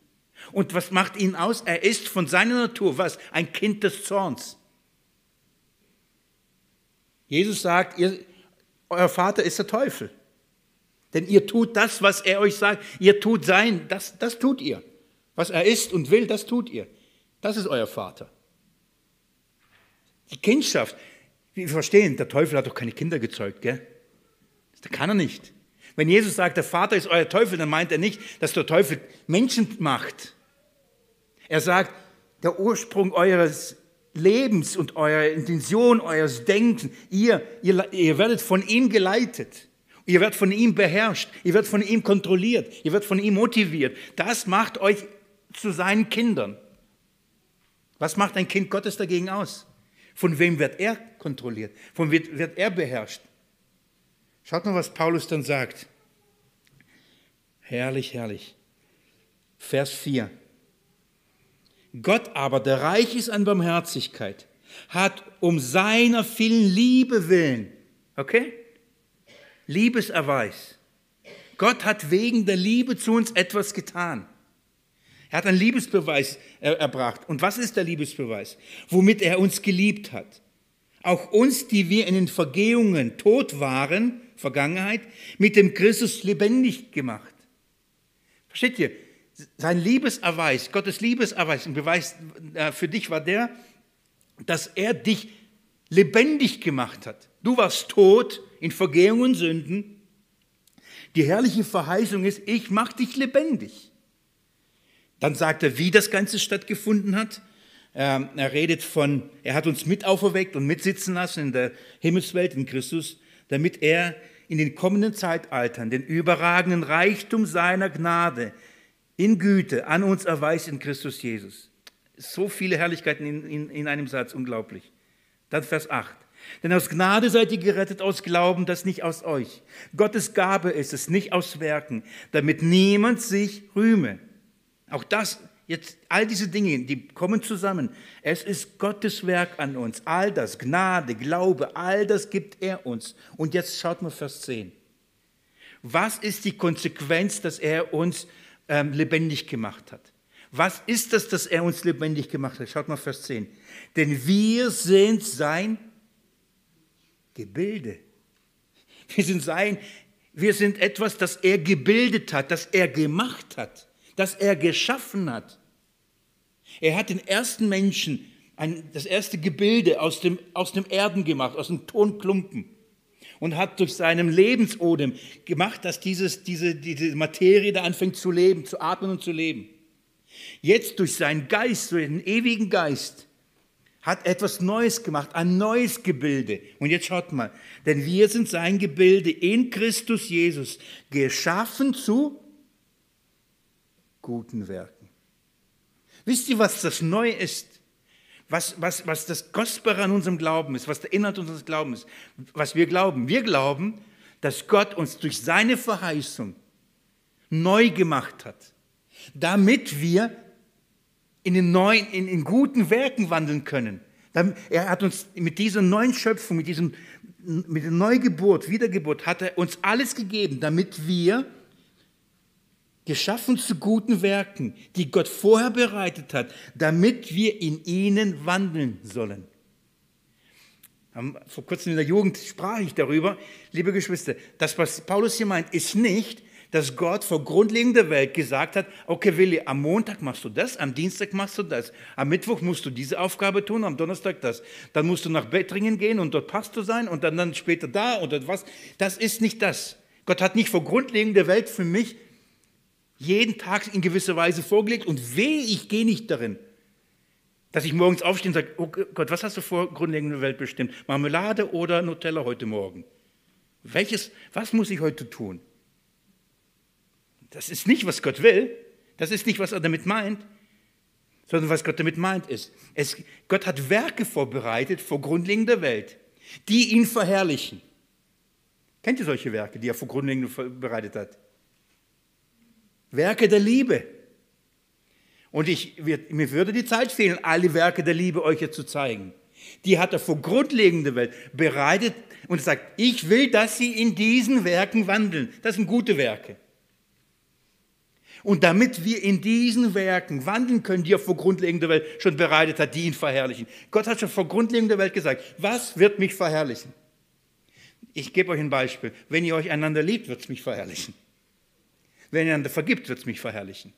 Speaker 1: Und was macht ihn aus? Er ist von seiner Natur was? Ein Kind des Zorns. Jesus sagt, ihr, euer Vater ist der Teufel. Denn ihr tut das, was er euch sagt. Ihr tut sein, das, das tut ihr. Was er ist und will, das tut ihr. Das ist euer Vater. Die Kindschaft. Wir verstehen, der Teufel hat doch keine Kinder gezeugt, gell? Das kann er nicht. Wenn Jesus sagt, der Vater ist euer Teufel, dann meint er nicht, dass der Teufel Menschen macht. Er sagt, der Ursprung eures Lebens und eurer Intention, eures Denken, ihr, ihr, ihr werdet von ihm geleitet. Ihr werdet von ihm beherrscht, ihr werdet von ihm kontrolliert, ihr werdet von ihm motiviert. Das macht euch zu seinen Kindern. Was macht ein Kind Gottes dagegen aus? Von wem wird er kontrolliert? Von wem wird er beherrscht? Schaut mal, was Paulus dann sagt. Herrlich, herrlich. Vers 4. Gott aber, der reich ist an Barmherzigkeit, hat um seiner vielen Liebe willen, okay? Liebeserweis. Gott hat wegen der Liebe zu uns etwas getan. Er hat einen Liebesbeweis erbracht. Und was ist der Liebesbeweis? Womit er uns geliebt hat. Auch uns, die wir in den Vergehungen tot waren, Vergangenheit, mit dem Christus lebendig gemacht. Versteht ihr? Sein Liebeserweis, Gottes Liebeserweis und Beweis äh, für dich war der, dass er dich lebendig gemacht hat. Du warst tot in Vergehung und Sünden. Die herrliche Verheißung ist, ich mache dich lebendig. Dann sagt er, wie das Ganze stattgefunden hat. Ähm, er redet von, er hat uns mit auferweckt und mitsitzen lassen in der Himmelswelt in Christus, damit er in den kommenden Zeitaltern den überragenden Reichtum seiner Gnade in Güte an uns erweist in Christus Jesus. So viele Herrlichkeiten in, in, in einem Satz, unglaublich. Dann Vers 8. Denn aus Gnade seid ihr gerettet aus Glauben, das nicht aus euch. Gottes Gabe ist es, nicht aus Werken, damit niemand sich rühme. Auch das, jetzt all diese Dinge, die kommen zusammen. Es ist Gottes Werk an uns. All das, Gnade, Glaube, all das gibt er uns. Und jetzt schaut mal Vers 10. Was ist die Konsequenz, dass er uns ähm, lebendig gemacht hat? Was ist das, dass er uns lebendig gemacht hat? Schaut mal Vers 10. Denn wir sind sein Gebilde. Wir sind sein, wir sind etwas, das er gebildet hat, das er gemacht hat, das er geschaffen hat. Er hat den ersten Menschen, ein, das erste Gebilde aus dem, aus dem Erden gemacht, aus dem Tonklumpen und hat durch seinen Lebensodem gemacht, dass dieses, diese, diese Materie da anfängt zu leben, zu atmen und zu leben. Jetzt durch seinen Geist, durch den ewigen Geist, hat etwas Neues gemacht, ein neues Gebilde. Und jetzt schaut mal, denn wir sind sein Gebilde in Christus Jesus, geschaffen zu guten Werken. Wisst ihr, was das Neue ist? Was, was, was das Kostbare an unserem Glauben ist, was der Inhalt unseres Glaubens ist, was wir glauben. Wir glauben, dass Gott uns durch seine Verheißung neu gemacht hat, damit wir in den neuen, in, in guten Werken wandeln können. Er hat uns mit dieser neuen Schöpfung, mit, diesem, mit der Neugeburt, Wiedergeburt, hat er uns alles gegeben, damit wir geschaffen zu guten Werken, die Gott vorher bereitet hat, damit wir in ihnen wandeln sollen. Vor kurzem in der Jugend sprach ich darüber, liebe Geschwister, das, was Paulus hier meint, ist nicht, dass Gott vor Grundlegung der Welt gesagt hat, okay Willi, am Montag machst du das, am Dienstag machst du das, am Mittwoch musst du diese Aufgabe tun, am Donnerstag das. Dann musst du nach Bettringen gehen und dort Pastor sein und dann, dann später da oder was. Das ist nicht das. Gott hat nicht vor Grundlegung der Welt für mich jeden Tag in gewisser Weise vorgelegt und weh, ich gehe nicht darin. Dass ich morgens aufstehe und sage, oh Gott, was hast du vor Grundlegung der Welt bestimmt? Marmelade oder Nutella heute Morgen? Welches, was muss ich heute tun? Das ist nicht, was Gott will. Das ist nicht, was er damit meint. Sondern was Gott damit meint ist, es, Gott hat Werke vorbereitet vor Grundlegung der Welt, die ihn verherrlichen. Kennt ihr solche Werke, die er vor Grundlegung vorbereitet hat? Werke der Liebe. Und ich, mir würde die Zeit fehlen, alle Werke der Liebe euch hier zu zeigen. Die hat er vor grundlegender Welt bereitet und sagt, ich will, dass sie in diesen Werken wandeln. Das sind gute Werke. Und damit wir in diesen Werken wandeln können, die er vor grundlegender Welt schon bereitet hat, die ihn verherrlichen. Gott hat schon vor grundlegender Welt gesagt, was wird mich verherrlichen? Ich gebe euch ein Beispiel. Wenn ihr euch einander liebt, wird es mich verherrlichen. Wenn ihr einander vergibt, wird es mich verherrlichen.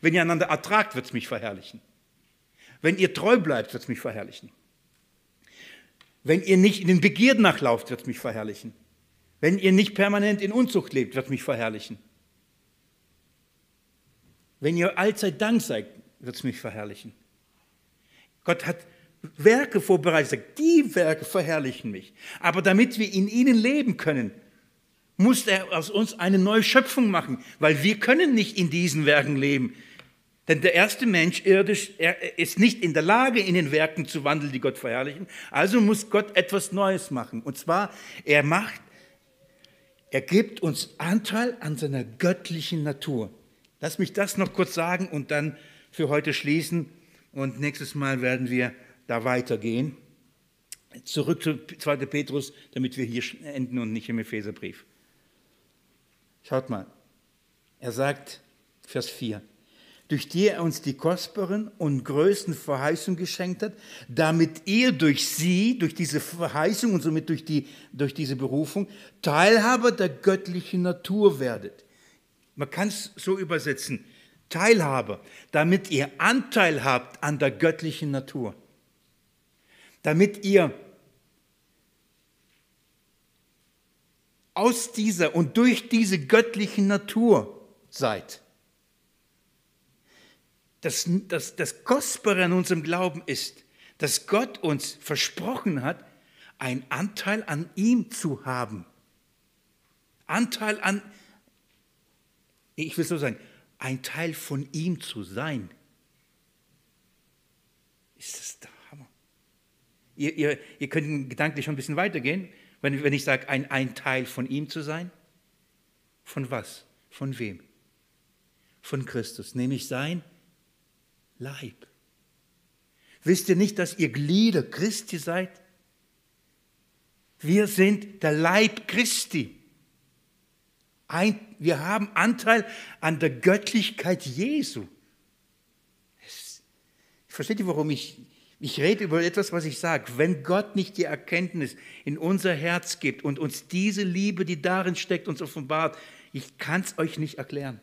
Speaker 1: Wenn ihr einander ertragt, wird es mich verherrlichen. Wenn ihr treu bleibt, wird es mich verherrlichen. Wenn ihr nicht in den Begierden nachlauft, wird es mich verherrlichen. Wenn ihr nicht permanent in Unzucht lebt, wird es mich verherrlichen. Wenn ihr allzeit Dank seid, wird es mich verherrlichen. Gott hat Werke vorbereitet, die Werke verherrlichen mich. Aber damit wir in ihnen leben können, muss er aus uns eine neue Schöpfung machen, weil wir können nicht in diesen Werken leben. Denn der erste Mensch irdisch, er ist nicht in der Lage, in den Werken zu wandeln, die Gott verherrlichen. Also muss Gott etwas Neues machen. Und zwar, er macht, er gibt uns Anteil an seiner göttlichen Natur. Lass mich das noch kurz sagen und dann für heute schließen. Und nächstes Mal werden wir da weitergehen. Zurück zu 2. Petrus, damit wir hier enden und nicht im Epheserbrief. Schaut mal, er sagt, Vers 4, durch die er uns die kostbaren und größten Verheißungen geschenkt hat, damit ihr durch sie, durch diese Verheißung und somit durch, die, durch diese Berufung, Teilhaber der göttlichen Natur werdet. Man kann es so übersetzen, Teilhaber, damit ihr Anteil habt an der göttlichen Natur. Damit ihr aus dieser und durch diese göttliche Natur seid. Das, das, das Kostbare an unserem Glauben ist, dass Gott uns versprochen hat, einen Anteil an ihm zu haben. Anteil an, ich will so sagen, ein Teil von ihm zu sein. Ist das der Hammer? Ihr, ihr, ihr könnt gedanklich schon ein bisschen weitergehen. Wenn, wenn ich sage, ein, ein Teil von ihm zu sein? Von was? Von wem? Von Christus, nämlich sein Leib. Wisst ihr nicht, dass ihr Glieder Christi seid? Wir sind der Leib Christi. Ein, wir haben Anteil an der Göttlichkeit Jesu. Versteht ihr, warum ich ich rede über etwas, was ich sage. Wenn Gott nicht die Erkenntnis in unser Herz gibt und uns diese Liebe, die darin steckt, uns offenbart, ich kann es euch nicht erklären.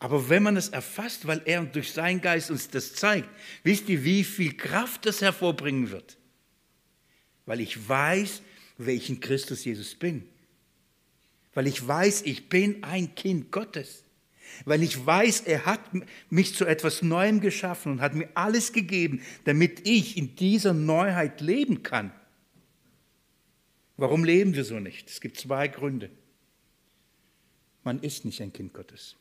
Speaker 1: Aber wenn man es erfasst, weil er durch seinen Geist uns das zeigt, wisst ihr, wie viel Kraft das hervorbringen wird? Weil ich weiß, welchen Christus Jesus bin. Weil ich weiß, ich bin ein Kind Gottes weil ich weiß, er hat mich zu etwas Neuem geschaffen und hat mir alles gegeben, damit ich in dieser Neuheit leben kann. Warum leben wir so nicht? Es gibt zwei Gründe. Man ist nicht ein Kind Gottes.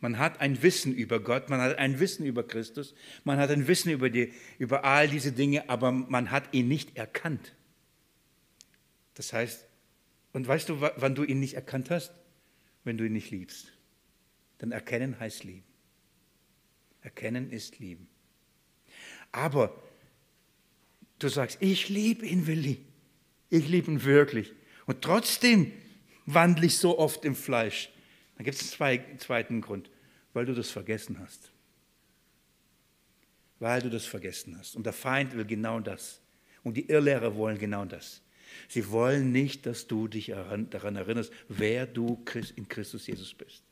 Speaker 1: Man hat ein Wissen über Gott, man hat ein Wissen über Christus, man hat ein Wissen über, die, über all diese Dinge, aber man hat ihn nicht erkannt. Das heißt, Und weißt du, wann du ihn nicht erkannt hast? Wenn du ihn nicht liebst. Denn erkennen heißt lieben. Erkennen ist lieben. Aber du sagst, ich liebe ihn, Willi. Ich liebe ihn wirklich. Und trotzdem wandle ich so oft im Fleisch. Dann gibt es einen zweiten Grund, weil du das vergessen hast. Weil du das vergessen hast. Und der Feind will genau das. Und die Irrlehrer wollen genau das. Sie wollen nicht, dass du dich daran erinnerst, wer du in Christus Jesus bist.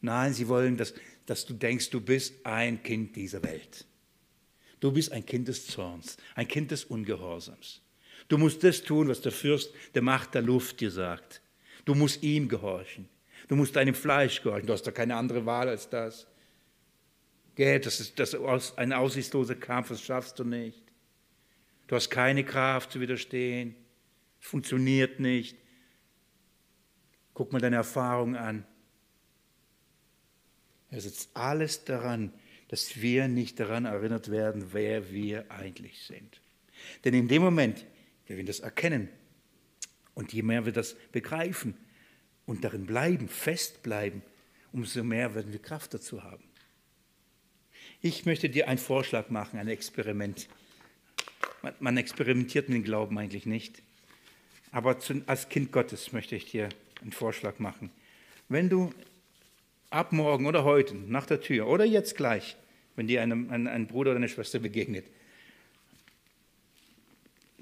Speaker 1: Nein, sie wollen, dass, dass du denkst, du bist ein Kind dieser Welt. Du bist ein Kind des Zorns, ein Kind des Ungehorsams. Du musst das tun, was der Fürst der Macht der Luft dir sagt. Du musst ihm gehorchen. Du musst deinem Fleisch gehorchen. Du hast doch keine andere Wahl als das. Das ist, das ist ein aussichtsloser Kampf, das schaffst du nicht. Du hast keine Kraft zu widerstehen. Es funktioniert nicht. Guck mal deine Erfahrung an. Er setzt alles daran, dass wir nicht daran erinnert werden, wer wir eigentlich sind. Denn in dem Moment, wenn wir das erkennen und je mehr wir das begreifen und darin bleiben, festbleiben, umso mehr werden wir Kraft dazu haben. Ich möchte dir einen Vorschlag machen, ein Experiment. Man experimentiert mit dem Glauben eigentlich nicht. Aber als Kind Gottes möchte ich dir einen Vorschlag machen. Wenn du ab morgen oder heute nach der Tür oder jetzt gleich, wenn dir einem, ein, ein Bruder oder eine Schwester begegnet,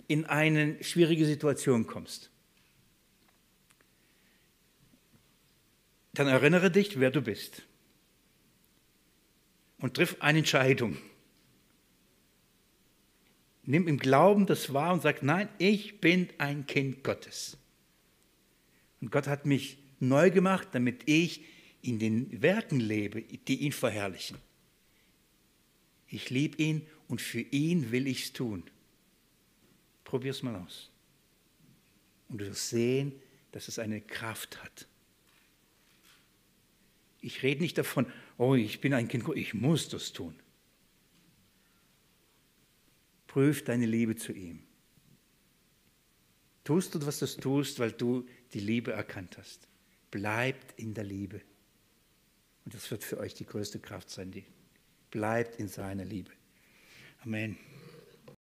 Speaker 1: in eine schwierige Situation kommst, dann erinnere dich, wer du bist und triff eine Entscheidung. Nimm im Glauben das wahr und sag, nein, ich bin ein Kind Gottes. Und Gott hat mich neu gemacht, damit ich in den Werken lebe, die ihn verherrlichen. Ich liebe ihn und für ihn will ich es tun. Probier es mal aus. Und du wirst sehen, dass es eine Kraft hat. Ich rede nicht davon, oh, ich bin ein Kind, ich muss das tun. Prüf deine Liebe zu ihm. Tust du, was du tust, weil du die Liebe erkannt hast. Bleibt in der Liebe. Und das wird für euch die größte Kraft sein. Die bleibt in seiner Liebe. Amen.